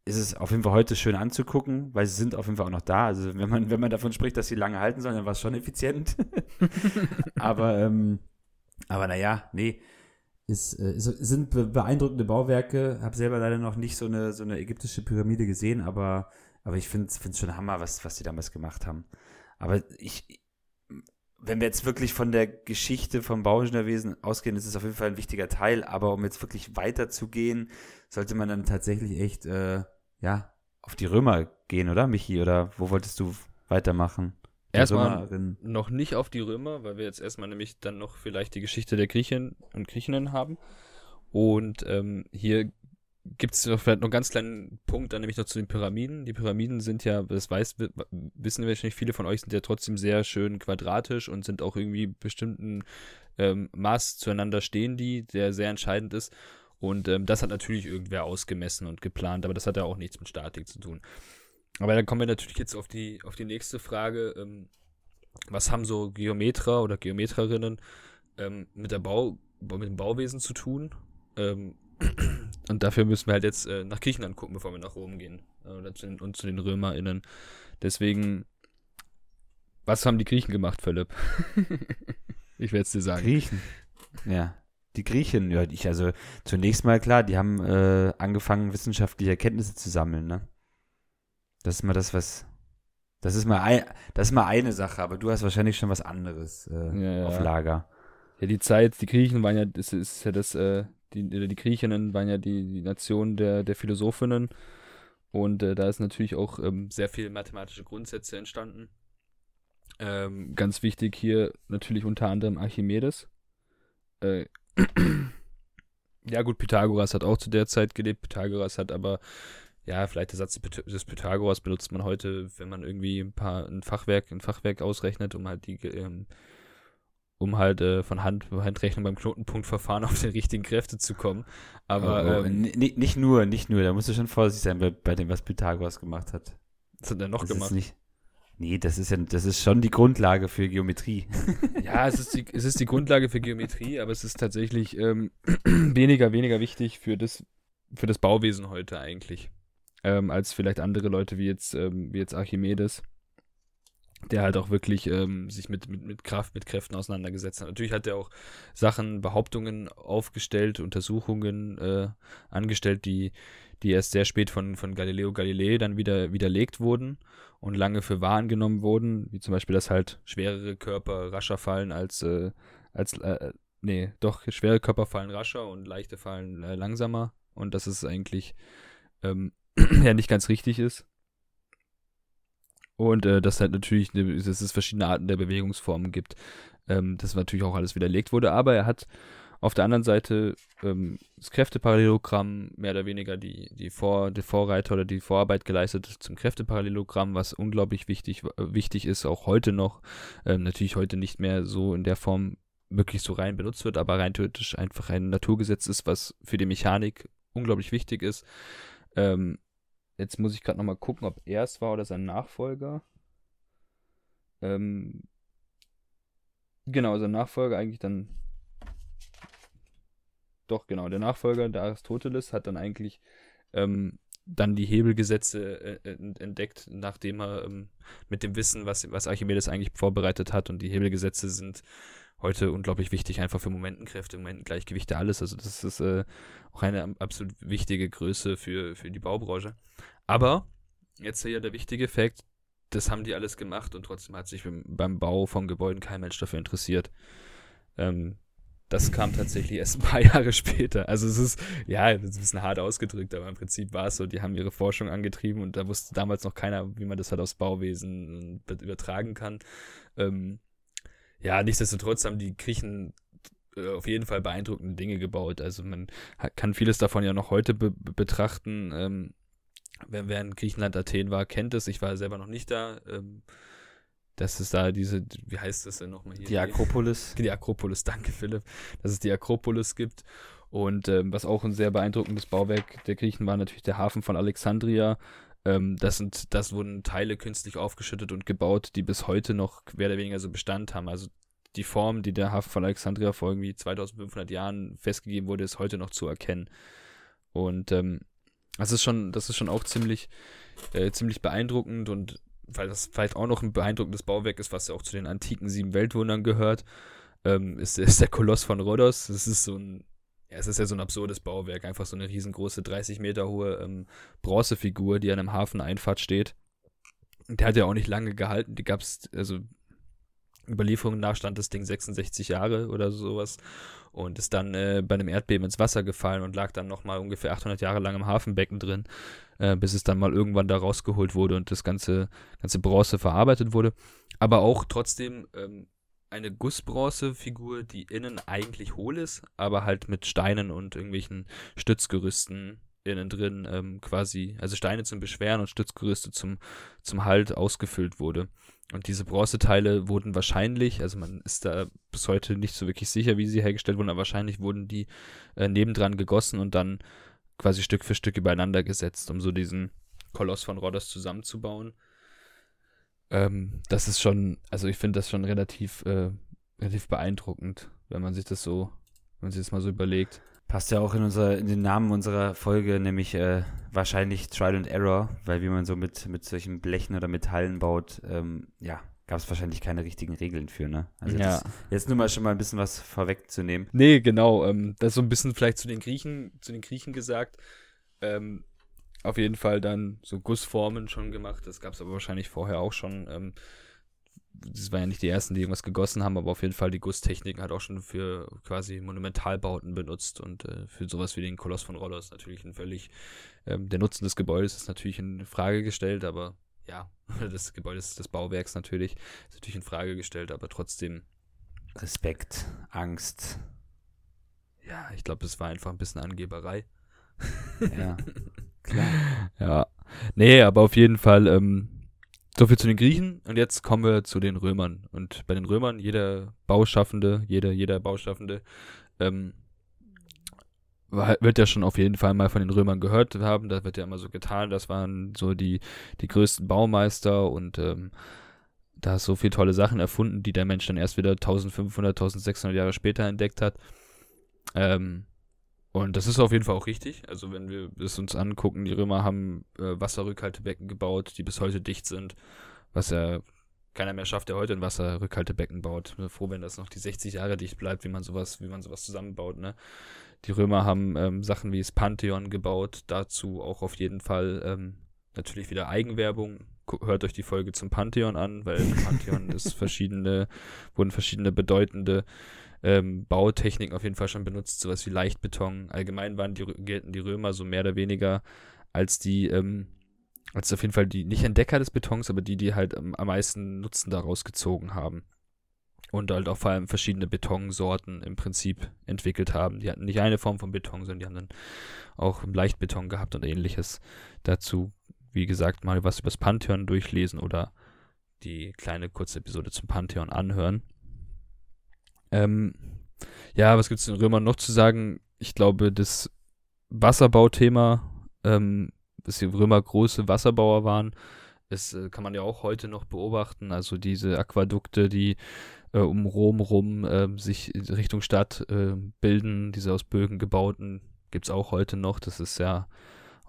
ist es auf jeden Fall heute schön anzugucken, weil sie sind auf jeden Fall auch noch da. Also wenn man, wenn man davon spricht, dass sie lange halten sollen, dann war es schon effizient. <laughs> aber, ähm, aber naja, nee. Ist, äh, sind beeindruckende Bauwerke. Habe selber leider noch nicht so eine, so eine ägyptische Pyramide gesehen, aber, aber ich finde es schon Hammer, was, was die damals gemacht haben. Aber ich, wenn wir jetzt wirklich von der Geschichte vom Bauingenieurwesen ausgehen, ist es auf jeden Fall ein wichtiger Teil, aber um jetzt wirklich weiterzugehen, sollte man dann tatsächlich echt, äh, ja, auf die Römer gehen, oder, Michi? Oder wo wolltest du weitermachen? Die
Erstmal
Römerin.
noch nicht auf die Römer, weil wir jetzt erstmal nämlich dann noch vielleicht die Geschichte der Griechen und Griechinnen haben. Und ähm, hier gibt es vielleicht noch einen ganz kleinen Punkt, dann nämlich noch zu den Pyramiden. Die Pyramiden sind ja, das weiß, wissen wahrscheinlich viele von euch, sind ja trotzdem sehr schön quadratisch und sind auch irgendwie bestimmten ähm, Maß zueinander stehen die, der sehr entscheidend ist. Und ähm, das hat natürlich irgendwer ausgemessen und geplant, aber das hat ja auch nichts mit Statik zu tun. Aber dann kommen wir natürlich jetzt auf die, auf die nächste Frage. Ähm, was haben so Geometer oder Geometrerinnen ähm, mit, der Bau, mit dem Bauwesen zu tun? Ähm, <clears throat> und dafür müssen wir halt jetzt äh, nach Griechenland gucken, bevor wir nach Rom gehen. Äh, oder zu den, und zu den RömerInnen. Deswegen, was haben die Griechen gemacht, Philipp? <laughs> ich werde es dir sagen.
Griechen. Ja. Die Griechen, ja, ich, also zunächst mal klar, die haben äh, angefangen, wissenschaftliche Erkenntnisse zu sammeln, ne? Das ist mal das, was. Das ist mal, ein, das ist mal eine Sache, aber du hast wahrscheinlich schon was anderes äh,
Ja, ja.
auf Lager.
Ja, die Zeit, die Griechen waren ja, das ist ja das, äh, die, die Griechinnen waren ja die, die Nation der, der Philosophinnen. Und äh, da ist natürlich auch ähm, sehr viel mathematische Grundsätze entstanden. Ähm, ganz wichtig hier natürlich unter anderem Archimedes. Äh, <clears throat> ja, gut, Pythagoras hat auch zu der Zeit gelebt. Pythagoras hat aber, ja, vielleicht der Satz des Pyth- des Pythagoras benutzt man heute, wenn man irgendwie ein paar, ein Fachwerk, ein Fachwerk ausrechnet, um halt die, ähm, um halt äh, von Hand, Handrechnung beim Knotenpunktverfahren <laughs> auf die richtigen Kräfte zu kommen. Aber
oh, oh,
ähm,
nicht nur, nicht nur, da musst du schon vorsichtig sein bei, bei dem, was Pythagoras gemacht hat.
was hat er noch
das
gemacht?
Nicht, nee, das ist ja, das ist schon die Grundlage für Geometrie.
Ja, es ist, die, es ist die Grundlage für Geometrie, aber es ist tatsächlich ähm, <clears throat> weniger, weniger wichtig für das, für das Bauwesen heute eigentlich. Ähm, als vielleicht andere Leute wie jetzt, ähm, wie jetzt Archimedes, der halt auch wirklich ähm, sich mit, mit, mit Kraft, mit Kräften auseinandergesetzt hat. Natürlich hat er auch Sachen, Behauptungen aufgestellt, Untersuchungen äh, angestellt, die, die erst sehr spät von, von Galileo Galilei dann wieder widerlegt wurden und lange für wahr angenommen wurden, wie zum Beispiel, dass halt schwerere Körper rascher fallen als, äh, als äh, nee, doch, schwere Körper fallen rascher und leichte fallen äh, langsamer und dass es eigentlich ähm, <clears throat> ja nicht ganz richtig ist. Und äh, dass halt natürlich, ne, dass es verschiedene Arten der Bewegungsformen gibt, ähm, das natürlich auch alles widerlegt wurde, aber er hat auf der anderen Seite ähm, das Kräfteparallelogramm mehr oder weniger die, die, Vor, die Vorreiter oder die Vorarbeit geleistet zum Kräfteparallelogramm, was unglaublich wichtig, äh, wichtig ist, auch heute noch. Ähm, natürlich heute nicht mehr so in der Form wirklich so rein benutzt wird, aber rein theoretisch einfach ein Naturgesetz ist, was für die Mechanik unglaublich wichtig ist. Ähm, jetzt muss ich gerade nochmal gucken, ob er es war oder sein Nachfolger. Ähm, genau, sein Nachfolger eigentlich dann doch, genau. Der Nachfolger, der Aristoteles, hat dann eigentlich ähm, dann die Hebelgesetze äh, ent- entdeckt, nachdem er ähm, mit dem Wissen, was, was Archimedes eigentlich vorbereitet hat. Und die Hebelgesetze sind heute unglaublich wichtig, einfach für Momentenkräfte, Momentengleichgewichte, alles. Also das ist äh, auch eine absolut wichtige Größe für, für die Baubranche. Aber, jetzt hier der wichtige Fakt, das haben die alles gemacht und trotzdem hat sich beim, beim Bau von Gebäuden kein Mensch dafür interessiert. Ähm, das kam tatsächlich erst ein <laughs> paar Jahre später. Also es ist, ja, das ist ein bisschen hart ausgedrückt, aber im Prinzip war es so, die haben ihre Forschung angetrieben und da wusste damals noch keiner, wie man das halt aufs Bauwesen be- übertragen kann. Ähm, ja, nichtsdestotrotz haben die Griechen äh, auf jeden Fall beeindruckende Dinge gebaut. Also man kann vieles davon ja noch heute be- betrachten. Ähm, wer, wer in Griechenland, Athen war, kennt es. Ich war selber noch nicht da. Ähm, dass es da diese, wie heißt das denn nochmal hier?
Die Akropolis.
Die Akropolis, danke Philipp, dass es die Akropolis gibt. Und ähm, was auch ein sehr beeindruckendes Bauwerk der Griechen war, natürlich der Hafen von Alexandria. Ähm, das, sind, das wurden Teile künstlich aufgeschüttet und gebaut, die bis heute noch mehr oder weniger so Bestand haben. Also die Form, die der Hafen von Alexandria vor irgendwie 2500 Jahren festgegeben wurde, ist heute noch zu erkennen. Und ähm, das ist schon, das ist schon auch ziemlich, äh, ziemlich beeindruckend und weil das vielleicht auch noch ein beeindruckendes Bauwerk ist, was ja auch zu den antiken sieben Weltwundern gehört, ähm, ist, <laughs> ist der Koloss von Rhodos. Das ist so ein, ja, es ist ja so ein absurdes Bauwerk, einfach so eine riesengroße, 30 Meter hohe ähm, Bronzefigur, die an einem Hafeneinfahrt steht. Der hat ja auch nicht lange gehalten, die gab's, also Überlieferungen nach stand das Ding 66 Jahre oder sowas und ist dann äh, bei einem Erdbeben ins Wasser gefallen und lag dann nochmal ungefähr 800 Jahre lang im Hafenbecken drin, äh, bis es dann mal irgendwann da rausgeholt wurde und das ganze, ganze Bronze verarbeitet wurde. Aber auch trotzdem ähm, eine Gussbronzefigur, die innen eigentlich hohl ist, aber halt mit Steinen und irgendwelchen Stützgerüsten innen drin ähm, quasi, also Steine zum Beschweren und Stützgerüste zum, zum Halt ausgefüllt wurde. Und diese Bronzeteile wurden wahrscheinlich, also man ist da bis heute nicht so wirklich sicher, wie sie hergestellt wurden, aber wahrscheinlich wurden die äh, nebendran gegossen und dann quasi Stück für Stück übereinander gesetzt, um so diesen Koloss von Rhodos zusammenzubauen. Ähm, das ist schon, also ich finde das schon relativ, äh, relativ beeindruckend, wenn man sich das so, wenn man sich das mal so überlegt.
Passt ja auch in, unser, in den Namen unserer Folge, nämlich äh, wahrscheinlich Trial and Error, weil wie man so mit, mit solchen Blechen oder Metallen baut, ähm, ja, gab es wahrscheinlich keine richtigen Regeln für, ne? Also
ja.
das, jetzt nur mal schon mal ein bisschen was vorwegzunehmen.
Nee, genau. Ähm, das ist so ein bisschen vielleicht zu den Griechen, zu den Griechen gesagt. Ähm, auf jeden Fall dann so Gussformen schon gemacht. Das gab es aber wahrscheinlich vorher auch schon. Ähm, das waren ja nicht die ersten, die irgendwas gegossen haben, aber auf jeden Fall die Gusstechniken hat auch schon für quasi Monumentalbauten benutzt und äh, für sowas wie den Koloss von Rhodos natürlich ein völlig, ähm, der Nutzen des Gebäudes ist natürlich in Frage gestellt, aber ja, <laughs> des Gebäudes, des Bauwerks natürlich, ist natürlich in Frage gestellt, aber trotzdem.
Respekt, Angst.
Ja, ich glaube, es war einfach ein bisschen Angeberei.
Ja, <laughs> klar.
Ja. Nee, aber auf jeden Fall, ähm, so viel zu den Griechen und jetzt kommen wir zu den Römern. Und bei den Römern, jeder Bauschaffende, jeder, jeder Bauschaffende, ähm, wird ja schon auf jeden Fall mal von den Römern gehört haben. Da wird ja immer so getan, das waren so die, die größten Baumeister und ähm, da ist so viele tolle Sachen erfunden, die der Mensch dann erst wieder 1500, 1600 Jahre später entdeckt hat. Ähm, und das ist auf jeden Fall auch richtig. Also wenn wir es uns angucken, die Römer haben äh, Wasserrückhaltebecken gebaut, die bis heute dicht sind, was ja keiner mehr schafft, der heute ein Wasserrückhaltebecken baut. Ich bin froh, wenn das noch die 60 Jahre dicht bleibt, wie man sowas, wie man sowas zusammenbaut, ne? Die Römer haben ähm, Sachen wie das Pantheon gebaut, dazu auch auf jeden Fall ähm, natürlich wieder Eigenwerbung. Hört euch die Folge zum Pantheon an, weil Pantheon <laughs> ist verschiedene, wurden verschiedene bedeutende ähm, Bautechniken auf jeden Fall schon benutzt, sowas wie Leichtbeton. Allgemein waren die, gelten die Römer so mehr oder weniger als die, ähm, als auf jeden Fall die, nicht Entdecker des Betons, aber die, die halt am, am meisten Nutzen daraus gezogen haben. Und halt auch vor allem verschiedene Betonsorten im Prinzip entwickelt haben. Die hatten nicht eine Form von Beton, sondern die haben dann auch Leichtbeton gehabt und ähnliches. Dazu, wie gesagt, mal was über das Pantheon durchlesen oder die kleine kurze Episode zum Pantheon anhören. Ähm, ja, was gibt es den Römern noch zu sagen? Ich glaube, das Wasserbauthema, ähm, dass die Römer große Wasserbauer waren, das äh, kann man ja auch heute noch beobachten. Also diese Aquädukte, die äh, um Rom rum äh, sich Richtung Stadt äh, bilden, diese aus Bögen gebauten, gibt es auch heute noch. Das ist ja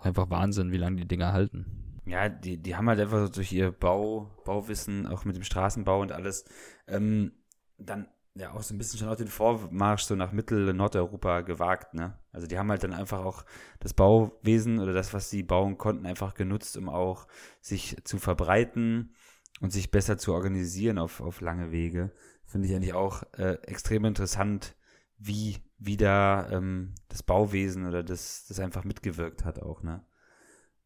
einfach Wahnsinn, wie lange die Dinger halten.
Ja, die, die haben halt einfach durch ihr Bau, Bauwissen, auch mit dem Straßenbau und alles, ähm, dann ja auch so ein bisschen schon auch den Vormarsch so nach Mittel- und Nordeuropa gewagt, ne? Also die haben halt dann einfach auch das Bauwesen oder das, was sie bauen konnten, einfach genutzt, um auch sich zu verbreiten und sich besser zu organisieren auf, auf lange Wege. Finde ich eigentlich auch äh, extrem interessant, wie, wie da ähm, das Bauwesen oder das, das einfach mitgewirkt hat auch, ne?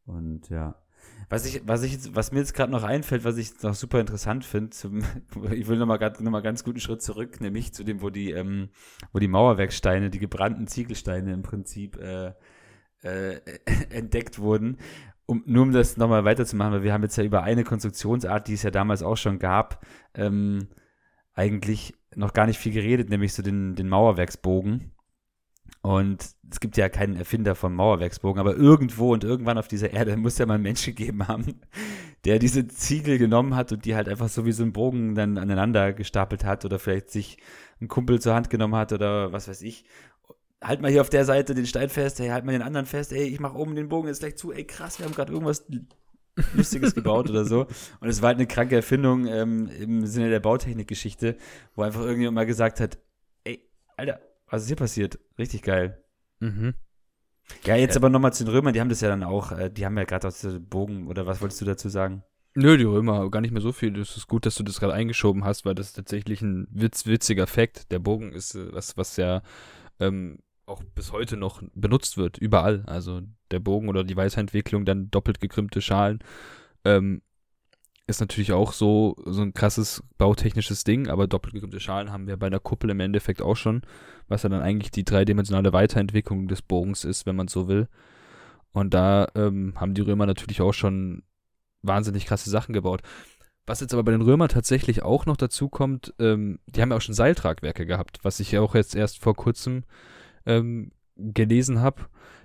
Und ja. Was ich, was ich, was mir jetzt gerade noch einfällt, was ich noch super interessant finde, <laughs> ich will nochmal noch mal ganz guten Schritt zurück, nämlich zu dem, wo die, ähm, wo die Mauerwerksteine, die gebrannten Ziegelsteine im Prinzip äh, äh, <laughs> entdeckt wurden. Um, nur um das nochmal weiterzumachen, weil wir haben jetzt ja über eine Konstruktionsart, die es ja damals auch schon gab, ähm, eigentlich noch gar nicht viel geredet, nämlich so den, den Mauerwerksbogen. Und es gibt ja keinen Erfinder von Mauerwerksbogen, aber irgendwo und irgendwann auf dieser Erde muss ja mal einen Menschen <laughs> gegeben haben, der diese Ziegel genommen hat und die halt einfach so wie so ein Bogen dann aneinander gestapelt hat oder vielleicht sich ein Kumpel zur Hand genommen hat oder was weiß ich. Halt mal hier auf der Seite den Stein fest, hey, halt mal den anderen fest, ey, ich mach oben den Bogen jetzt gleich zu, ey, krass, wir haben gerade irgendwas <laughs> Lustiges gebaut oder so. Und es war halt eine kranke Erfindung ähm, im Sinne der Bautechnikgeschichte, wo einfach irgendjemand mal gesagt hat, ey, Alter, was ist hier passiert? Richtig geil.
Mhm.
Ja, jetzt ja. aber nochmal zu den Römern, die haben das ja dann auch, äh, die haben ja gerade aus dem Bogen, oder was wolltest du dazu sagen?
Nö, die Römer, gar nicht mehr so viel. Es ist gut, dass du das gerade eingeschoben hast, weil das ist tatsächlich ein witz, witziger Fakt. Der Bogen ist äh, was, was ja ähm, auch bis heute noch benutzt wird, überall. Also der Bogen oder die Weiterentwicklung, dann doppelt gekrümmte Schalen, ähm, ist natürlich auch so, so ein krasses bautechnisches Ding, aber doppelt gekrümmte Schalen haben wir bei einer Kuppel im Endeffekt auch schon, was ja dann eigentlich die dreidimensionale Weiterentwicklung des Bogens ist, wenn man so will. Und da ähm, haben die Römer natürlich auch schon wahnsinnig krasse Sachen gebaut. Was jetzt aber bei den Römern tatsächlich auch noch dazu kommt, ähm, die haben ja auch schon Seiltragwerke gehabt, was ich ja auch jetzt erst vor kurzem ähm, gelesen habe.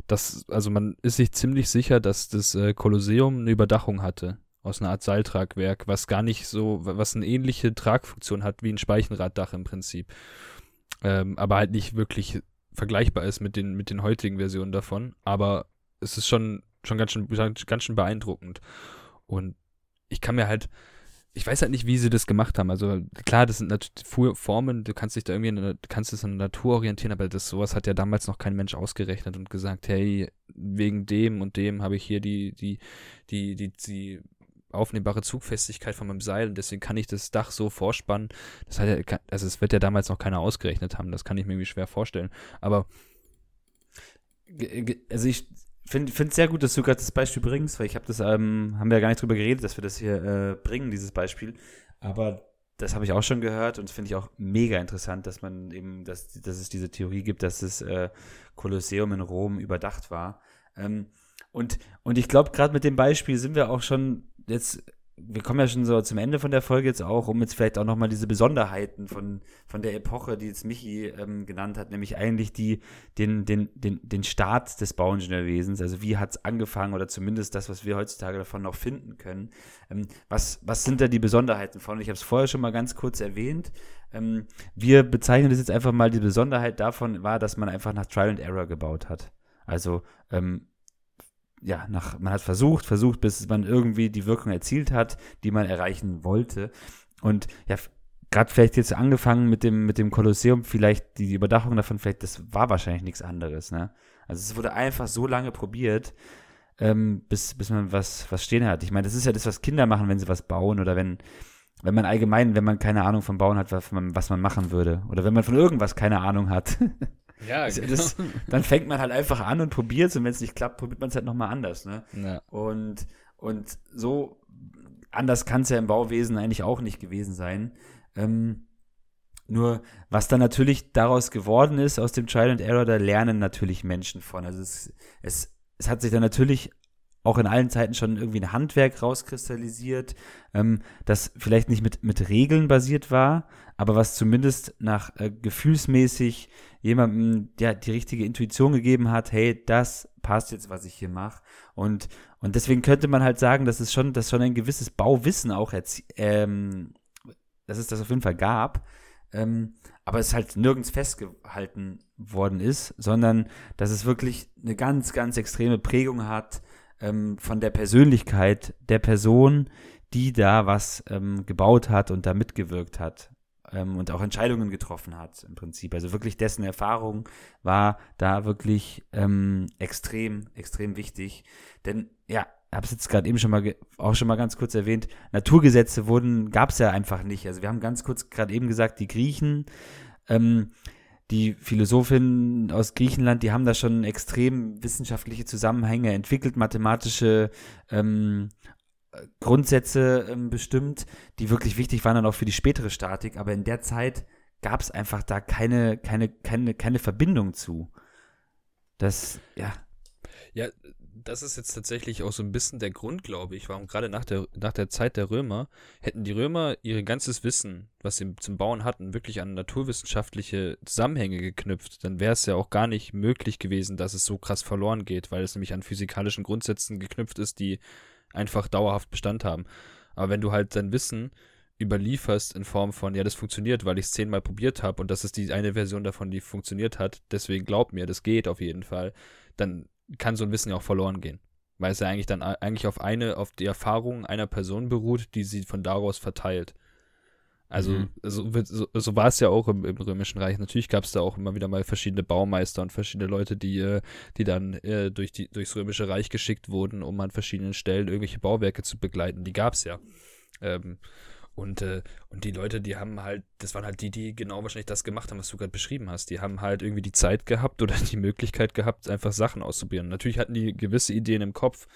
Dass, also man ist sich ziemlich sicher, dass das äh, Kolosseum eine Überdachung hatte aus einer Art Seiltragwerk, was gar nicht so, was eine ähnliche Tragfunktion hat wie ein Speichenraddach im Prinzip. Ähm, aber halt nicht wirklich vergleichbar ist mit den, mit den heutigen Versionen davon. Aber es ist schon, schon ganz schön, ganz schön beeindruckend. Und ich kann mir halt, ich weiß halt nicht, wie sie das gemacht haben. Also klar, das sind natürlich Formen, du kannst dich da irgendwie, du kannst es an der Natur orientieren, aber das sowas hat ja damals noch kein Mensch ausgerechnet und gesagt, hey, wegen dem und dem habe ich hier die, die, die, die, die aufnehmbare Zugfestigkeit von meinem Seil und deswegen kann ich das Dach so vorspannen. Das hat ja, also es wird ja damals noch keiner ausgerechnet haben, das kann ich mir irgendwie schwer vorstellen. Aber
also ich finde es sehr gut, dass du gerade das Beispiel bringst, weil ich habe das, ähm, haben wir ja gar nicht drüber geredet, dass wir das hier äh, bringen, dieses Beispiel. Aber das habe ich auch schon gehört und finde ich auch mega interessant, dass man eben, dass, dass es diese Theorie gibt, dass das äh, Kolosseum in Rom überdacht war. Ähm, und, und ich glaube, gerade mit dem Beispiel sind wir auch schon jetzt wir kommen ja schon so zum Ende von der Folge jetzt auch, um jetzt vielleicht auch nochmal diese Besonderheiten von, von der Epoche, die jetzt Michi ähm, genannt hat, nämlich eigentlich die, den, den, den, den Start des Bauingenieurwesens, also wie hat es angefangen oder zumindest das, was wir heutzutage davon noch finden können. Ähm, was, was sind da die Besonderheiten von? Ich habe es vorher schon mal ganz kurz erwähnt. Ähm, wir bezeichnen das jetzt einfach mal, die Besonderheit davon war, dass man einfach nach Trial and Error gebaut hat. Also ähm, ja, nach, man hat versucht, versucht, bis man irgendwie die Wirkung erzielt hat, die man erreichen wollte. Und ja, gerade vielleicht jetzt angefangen mit dem, mit dem Kolosseum, vielleicht die Überdachung davon, vielleicht, das war wahrscheinlich nichts anderes, ne? Also es wurde einfach so lange probiert, ähm, bis, bis man was, was stehen hat. Ich meine, das ist ja das, was Kinder machen, wenn sie was bauen oder wenn, wenn man allgemein, wenn man keine Ahnung vom Bauen hat, was man, was man machen würde. Oder wenn man von irgendwas keine Ahnung hat. <laughs> Ja, genau. Das, dann fängt man halt einfach an und probiert es und wenn es nicht klappt, probiert man es halt nochmal anders. Ne? Ja. Und, und so anders kann es ja im Bauwesen eigentlich auch nicht gewesen sein. Ähm, nur was dann natürlich daraus geworden ist, aus dem Trial and Error, da lernen natürlich Menschen von. Also es, es, es hat sich dann natürlich auch in allen Zeiten schon irgendwie ein Handwerk rauskristallisiert, ähm, das vielleicht nicht mit, mit Regeln basiert war, aber was zumindest nach äh, gefühlsmäßig jemandem ja, die richtige Intuition gegeben hat, hey, das passt jetzt, was ich hier mache. Und, und deswegen könnte man halt sagen, dass es schon, dass schon ein gewisses Bauwissen auch, ähm, dass es das auf jeden Fall gab, ähm, aber es halt nirgends festgehalten worden ist, sondern dass es wirklich eine ganz, ganz extreme Prägung hat ähm, von der Persönlichkeit der Person, die da was ähm, gebaut hat und da mitgewirkt hat ähm, und auch Entscheidungen getroffen hat im Prinzip. Also wirklich dessen Erfahrung war da wirklich ähm, extrem, extrem wichtig. Denn ja, habe es jetzt gerade eben schon mal auch schon mal ganz kurz erwähnt, Naturgesetze wurden, gab es ja einfach nicht. Also wir haben ganz kurz gerade eben gesagt, die Griechen, ähm, die Philosophinnen aus Griechenland, die haben da schon extrem wissenschaftliche Zusammenhänge entwickelt, mathematische ähm, Grundsätze ähm, bestimmt, die wirklich wichtig waren dann auch für die spätere Statik, aber in der Zeit gab es einfach da keine, keine, keine, keine Verbindung zu. Das, ja.
Ja, das ist jetzt tatsächlich auch so ein bisschen der Grund, glaube ich, warum gerade nach der, nach der Zeit der Römer, hätten die Römer ihr ganzes Wissen, was sie zum Bauen hatten, wirklich an naturwissenschaftliche Zusammenhänge geknüpft, dann wäre es ja auch gar nicht möglich gewesen, dass es so krass verloren geht, weil es nämlich an physikalischen Grundsätzen geknüpft ist, die einfach dauerhaft Bestand haben. Aber wenn du halt dein Wissen überlieferst in Form von, ja, das funktioniert, weil ich es zehnmal probiert habe und das ist die eine Version davon, die funktioniert hat, deswegen glaub mir, das geht auf jeden Fall, dann kann so ein Wissen ja auch verloren gehen. Weil es ja eigentlich dann eigentlich auf eine, auf die Erfahrung einer Person beruht, die sie von daraus verteilt. Also mhm. so, so, so war es ja auch im, im Römischen Reich. Natürlich gab es da auch immer wieder mal verschiedene Baumeister und verschiedene Leute, die, äh, die dann äh, durch die, durchs Römische Reich geschickt wurden, um an verschiedenen Stellen irgendwelche Bauwerke zu begleiten. Die gab es ja. Ähm, und, äh, und die Leute, die haben halt, das waren halt die, die genau wahrscheinlich das gemacht haben, was du gerade beschrieben hast. Die haben halt irgendwie die Zeit gehabt oder <laughs> die Möglichkeit gehabt, einfach Sachen auszuprobieren. Natürlich hatten die gewisse Ideen im Kopf,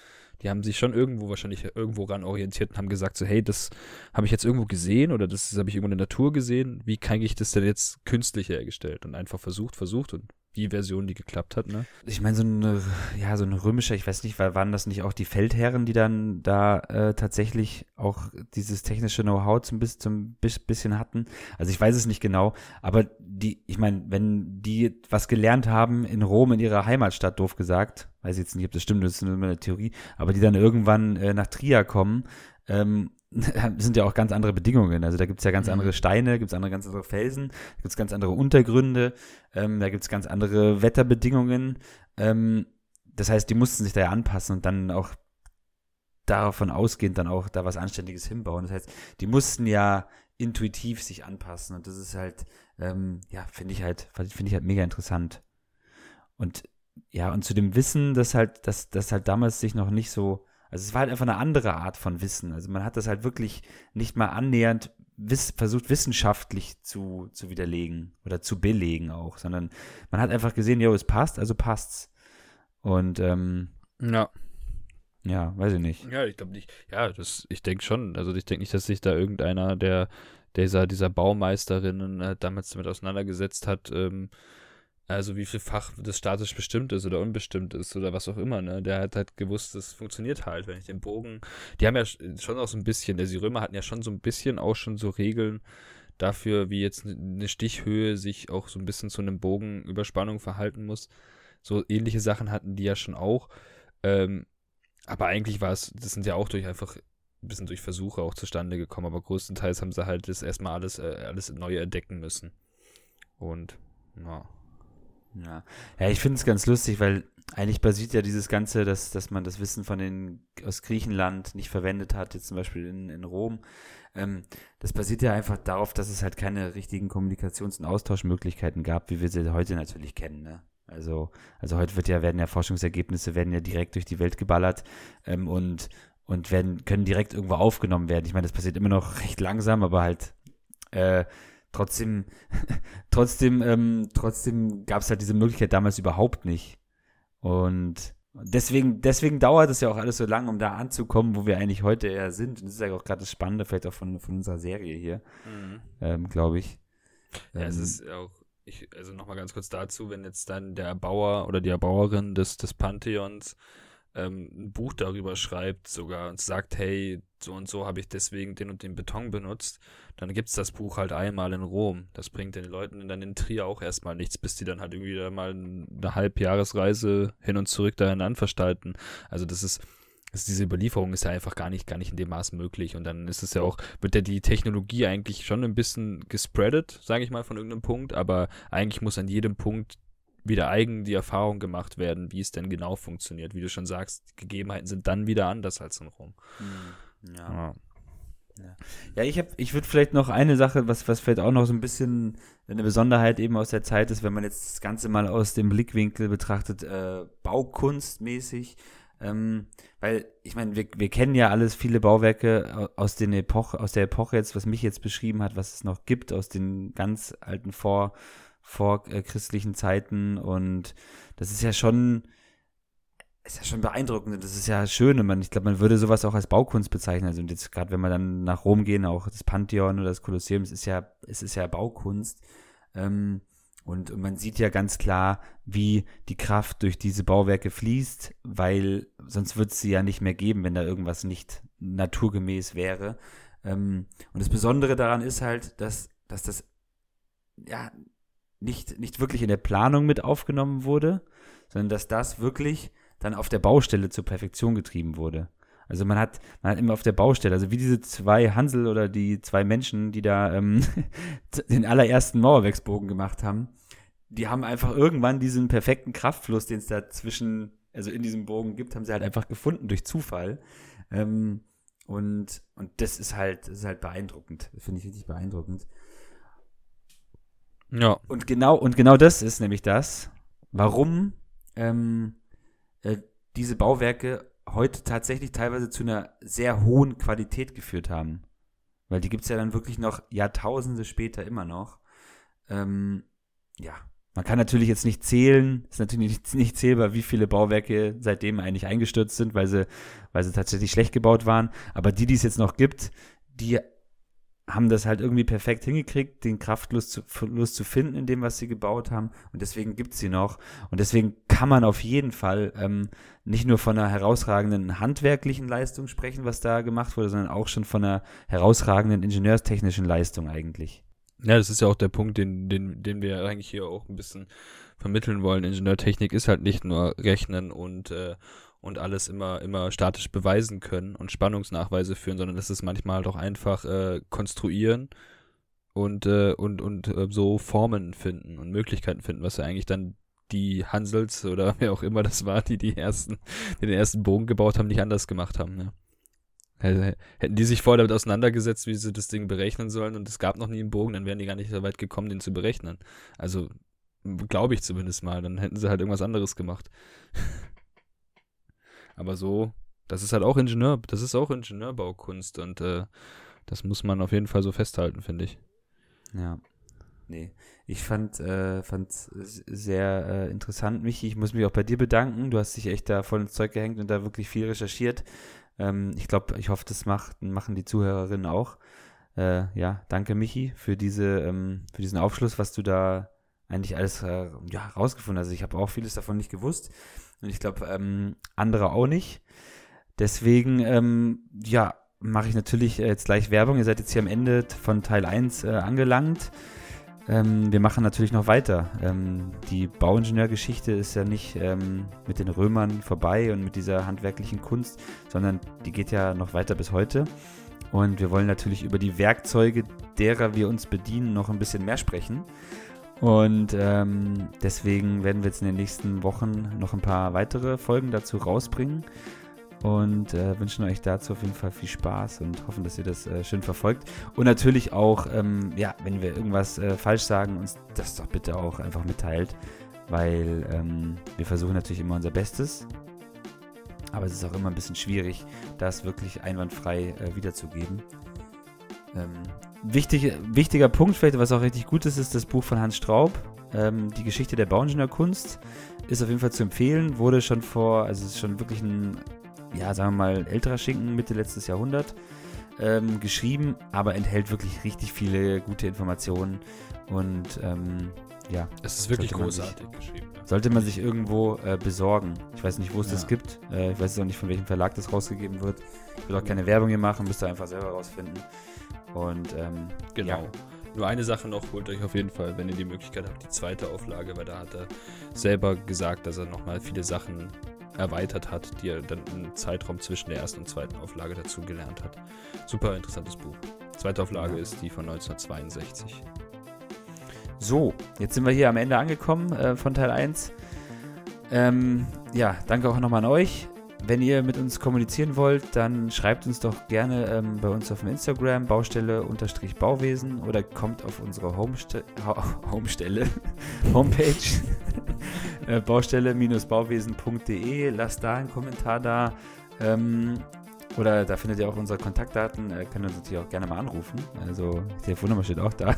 die haben sich schon irgendwo wahrscheinlich irgendwo ran orientiert und haben gesagt so, hey, das habe ich jetzt irgendwo gesehen oder das, das habe ich irgendwo in der Natur gesehen. Wie kann ich das denn jetzt künstlich hergestellt? Und einfach versucht, versucht und die Version, die geklappt hat, ne?
Ich meine, so ein, ja, so ein römischer, ich weiß nicht, waren das nicht auch die Feldherren, die dann da äh, tatsächlich auch dieses technische Know-how zum, zum bisschen hatten? Also ich weiß es nicht genau, aber die, ich meine, wenn die was gelernt haben in Rom, in ihrer Heimatstadt, doof gesagt, weiß ich jetzt nicht, ob das stimmt, das ist nur eine Theorie, aber die dann irgendwann äh, nach Trier kommen, ähm, <laughs> sind ja auch ganz andere Bedingungen. Also da gibt es ja ganz mhm. andere Steine, gibt es andere ganz andere Felsen, da gibt es ganz andere Untergründe, ähm, da gibt es ganz andere Wetterbedingungen. Ähm, das heißt, die mussten sich da ja anpassen und dann auch davon ausgehend dann auch da was Anständiges hinbauen. Das heißt, die mussten ja intuitiv sich anpassen und das ist halt, ähm, ja, finde ich halt, finde ich halt mega interessant. Und ja, und zu dem Wissen, dass halt, dass das halt damals sich noch nicht so, also es war halt einfach eine andere Art von Wissen. Also man hat das halt wirklich nicht mal annähernd wiss, versucht wissenschaftlich zu, zu widerlegen oder zu belegen auch, sondern man hat einfach gesehen, jo, es passt, also passt's. Und ähm,
ja.
Ja, weiß ich nicht.
Ja, ich glaube nicht. Ja, das, ich denke schon. Also ich denke nicht, dass sich da irgendeiner der dieser, dieser Baumeisterinnen äh, damals damit auseinandergesetzt hat, ähm, also wie viel Fach das statisch bestimmt ist oder unbestimmt ist oder was auch immer, ne? Der hat halt gewusst, das funktioniert halt, wenn ich den Bogen. Die haben ja schon auch so ein bisschen, also die Römer hatten ja schon so ein bisschen auch schon so Regeln dafür, wie jetzt eine Stichhöhe sich auch so ein bisschen zu einem Bogenüberspannung verhalten muss. So ähnliche Sachen hatten die ja schon auch. Ähm, aber eigentlich war es, das sind ja auch durch einfach ein bisschen durch Versuche auch zustande gekommen, aber größtenteils haben sie halt das erstmal alles, äh, alles neu entdecken müssen. Und, ja.
Ja, ja ich finde es ganz lustig, weil eigentlich basiert ja dieses Ganze, dass, dass man das Wissen von den aus Griechenland nicht verwendet hat, jetzt zum Beispiel in, in Rom. Ähm, das basiert ja einfach darauf, dass es halt keine richtigen Kommunikations- und Austauschmöglichkeiten gab, wie wir sie heute natürlich kennen. Ne? Also, also heute wird ja, werden ja Forschungsergebnisse werden ja direkt durch die Welt geballert ähm, und, und werden, können direkt irgendwo aufgenommen werden. Ich meine, das passiert immer noch recht langsam, aber halt äh, trotzdem, <laughs> trotzdem, ähm, trotzdem gab es halt diese Möglichkeit damals überhaupt nicht. Und deswegen, deswegen dauert es ja auch alles so lange, um da anzukommen, wo wir eigentlich heute eher sind. Und das ist ja auch gerade das Spannende, vielleicht auch von, von unserer Serie hier, mhm. ähm, glaube ich.
Ja, ähm, es ist auch, ich, also nochmal ganz kurz dazu, wenn jetzt dann der Erbauer oder die Erbauerin des, des Pantheons ähm, ein Buch darüber schreibt sogar und sagt, hey, so und so habe ich deswegen den und den Beton benutzt, dann gibt es das Buch halt einmal in Rom. Das bringt den Leuten dann in Trier auch erstmal nichts, bis die dann halt irgendwie da mal eine Halbjahresreise hin und zurück dahin anverstalten. Also das ist, also diese Überlieferung ist ja einfach gar nicht, gar nicht in dem Maß möglich. Und dann ist es ja auch, wird ja die Technologie eigentlich schon ein bisschen gespreadet, sage ich mal, von irgendeinem Punkt, aber eigentlich muss an jedem Punkt wieder eigen die Erfahrung gemacht werden, wie es denn genau funktioniert. Wie du schon sagst, die Gegebenheiten sind dann wieder anders als in Rom.
Hm, ja. ja. Ja, ich, ich würde vielleicht noch eine Sache, was, was vielleicht auch noch so ein bisschen eine Besonderheit eben aus der Zeit ist, wenn man jetzt das Ganze mal aus dem Blickwinkel betrachtet, äh, Baukunstmäßig. Ähm, weil, ich meine, wir, wir kennen ja alles, viele Bauwerke aus, den Epoche, aus der Epoche jetzt, was mich jetzt beschrieben hat, was es noch gibt, aus den ganz alten Vor- vor äh, christlichen Zeiten und das ist ja schon ist ja schon beeindruckend. Das ist ja schön und man, ich glaube, man würde sowas auch als Baukunst bezeichnen. Also jetzt gerade wenn wir dann nach Rom gehen, auch das Pantheon oder das Kolosseum, es ist ja, es ist ja Baukunst. Ähm, und, und man sieht ja ganz klar, wie die Kraft durch diese Bauwerke fließt, weil sonst wird es sie ja nicht mehr geben, wenn da irgendwas nicht naturgemäß wäre. Ähm, und das Besondere daran ist halt, dass, dass das ja nicht, nicht wirklich in der Planung mit aufgenommen wurde, sondern dass das wirklich dann auf der Baustelle zur Perfektion getrieben wurde. Also man hat, man hat immer auf der Baustelle, also wie diese zwei Hansel oder die zwei Menschen, die da ähm, <laughs> den allerersten Mauerwerksbogen gemacht haben, die haben einfach irgendwann diesen perfekten Kraftfluss, den es da zwischen, also in diesem Bogen gibt, haben sie halt einfach gefunden durch Zufall. Ähm, und, und das ist halt, das ist halt beeindruckend. Finde ich richtig beeindruckend.
Ja.
Und genau, und genau das ist nämlich das, warum ähm, äh, diese Bauwerke heute tatsächlich teilweise zu einer sehr hohen Qualität geführt haben. Weil die gibt es ja dann wirklich noch Jahrtausende später immer noch. Ähm, ja, man kann natürlich jetzt nicht zählen, ist natürlich nicht, <laughs> nicht, zählbar, wie viele Bauwerke seitdem eigentlich eingestürzt sind, weil sie, weil sie tatsächlich schlecht gebaut waren. Aber die, die es jetzt noch gibt, die haben das halt irgendwie perfekt hingekriegt, den Kraftfluss zu, zu finden in dem, was sie gebaut haben. Und deswegen gibt es sie noch. Und deswegen kann man auf jeden Fall ähm, nicht nur von einer herausragenden handwerklichen Leistung sprechen, was da gemacht wurde, sondern auch schon von einer herausragenden ingenieurstechnischen Leistung eigentlich.
Ja, das ist ja auch der Punkt, den, den, den wir eigentlich hier auch ein bisschen vermitteln wollen. Ingenieurtechnik ist halt nicht nur Rechnen und äh, und alles immer, immer statisch beweisen können und Spannungsnachweise führen, sondern das ist manchmal halt auch einfach äh, konstruieren und, äh, und, und äh, so Formen finden und Möglichkeiten finden, was ja eigentlich dann die Hansels oder <laughs> wer auch immer das war, die die ersten, die den ersten Bogen gebaut haben, nicht anders gemacht haben. Ne? Hätten die sich vorher damit auseinandergesetzt, wie sie das Ding berechnen sollen und es gab noch nie einen Bogen, dann wären die gar nicht so weit gekommen, den zu berechnen. Also glaube ich zumindest mal, dann hätten sie halt irgendwas anderes gemacht. <laughs> Aber so, das ist halt auch Ingenieur, das ist auch Ingenieurbaukunst und äh, das muss man auf jeden Fall so festhalten, finde ich.
Ja. Nee, ich fand äh, sehr äh, interessant, Michi. Ich muss mich auch bei dir bedanken. Du hast dich echt da voll ins Zeug gehängt und da wirklich viel recherchiert. Ähm, ich glaube, ich hoffe, das macht, machen die Zuhörerinnen auch. Äh, ja, danke Michi für diese, ähm, für diesen Aufschluss, was du da eigentlich alles äh, ja, rausgefunden hast. Also ich habe auch vieles davon nicht gewusst. Und ich glaube, ähm, andere auch nicht. Deswegen, ähm, ja, mache ich natürlich jetzt gleich Werbung. Ihr seid jetzt hier am Ende von Teil 1 äh, angelangt. Ähm, wir machen natürlich noch weiter. Ähm, die Bauingenieurgeschichte ist ja nicht ähm, mit den Römern vorbei und mit dieser handwerklichen Kunst, sondern die geht ja noch weiter bis heute. Und wir wollen natürlich über die Werkzeuge, derer wir uns bedienen, noch ein bisschen mehr sprechen. Und ähm, deswegen werden wir jetzt in den nächsten Wochen noch ein paar weitere Folgen dazu rausbringen und äh, wünschen euch dazu auf jeden Fall viel Spaß und hoffen, dass ihr das äh, schön verfolgt. Und natürlich auch, ähm, ja, wenn wir irgendwas äh, falsch sagen, uns das doch bitte auch einfach mitteilt, weil ähm, wir versuchen natürlich immer unser Bestes. Aber es ist auch immer ein bisschen schwierig, das wirklich einwandfrei äh, wiederzugeben. Ähm, wichtig, wichtiger Punkt, vielleicht, was auch richtig gut ist, ist das Buch von Hans Straub, ähm, Die Geschichte der Bauingenieurkunst. Ist auf jeden Fall zu empfehlen, wurde schon vor, also es ist schon wirklich ein, ja, sagen wir mal, älterer Schinken, Mitte letztes Jahrhundert ähm, geschrieben, aber enthält wirklich richtig viele gute Informationen und ähm, ja.
Es ist wirklich großartig sich, geschrieben. Ja.
Sollte man sich irgendwo äh, besorgen. Ich weiß nicht, wo es ja. das gibt. Äh, ich weiß auch nicht, von welchem Verlag das rausgegeben wird. Ich will auch keine Werbung hier machen, müsst ihr einfach selber rausfinden. Und ähm,
genau. Ja. Nur eine Sache noch, holt euch auf jeden Fall, wenn ihr die Möglichkeit habt, die zweite Auflage, weil da hat er selber gesagt, dass er nochmal viele Sachen erweitert hat, die er dann im Zeitraum zwischen der ersten und zweiten Auflage dazu gelernt hat. Super interessantes Buch. Zweite Auflage ja. ist die von 1962.
So, jetzt sind wir hier am Ende angekommen äh, von Teil 1. Ähm, ja, danke auch nochmal an euch. Wenn ihr mit uns kommunizieren wollt, dann schreibt uns doch gerne ähm, bei uns auf dem Instagram Baustelle-Bauwesen oder kommt auf unsere Homeste <laughs> Homestelle, <laughs> Homepage <laughs> äh, baustelle-bauwesen.de. Lasst da einen Kommentar da. Ähm, oder da findet ihr auch unsere Kontaktdaten. Äh, könnt ihr uns natürlich auch gerne mal anrufen. Also, die Telefonnummer steht auch da.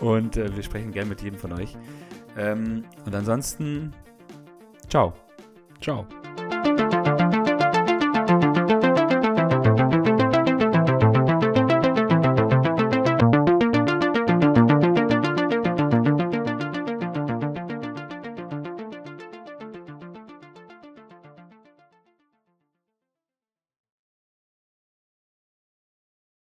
und äh, wir sprechen gerne mit jedem von euch. Ähm, und ansonsten, ciao.
Ciao.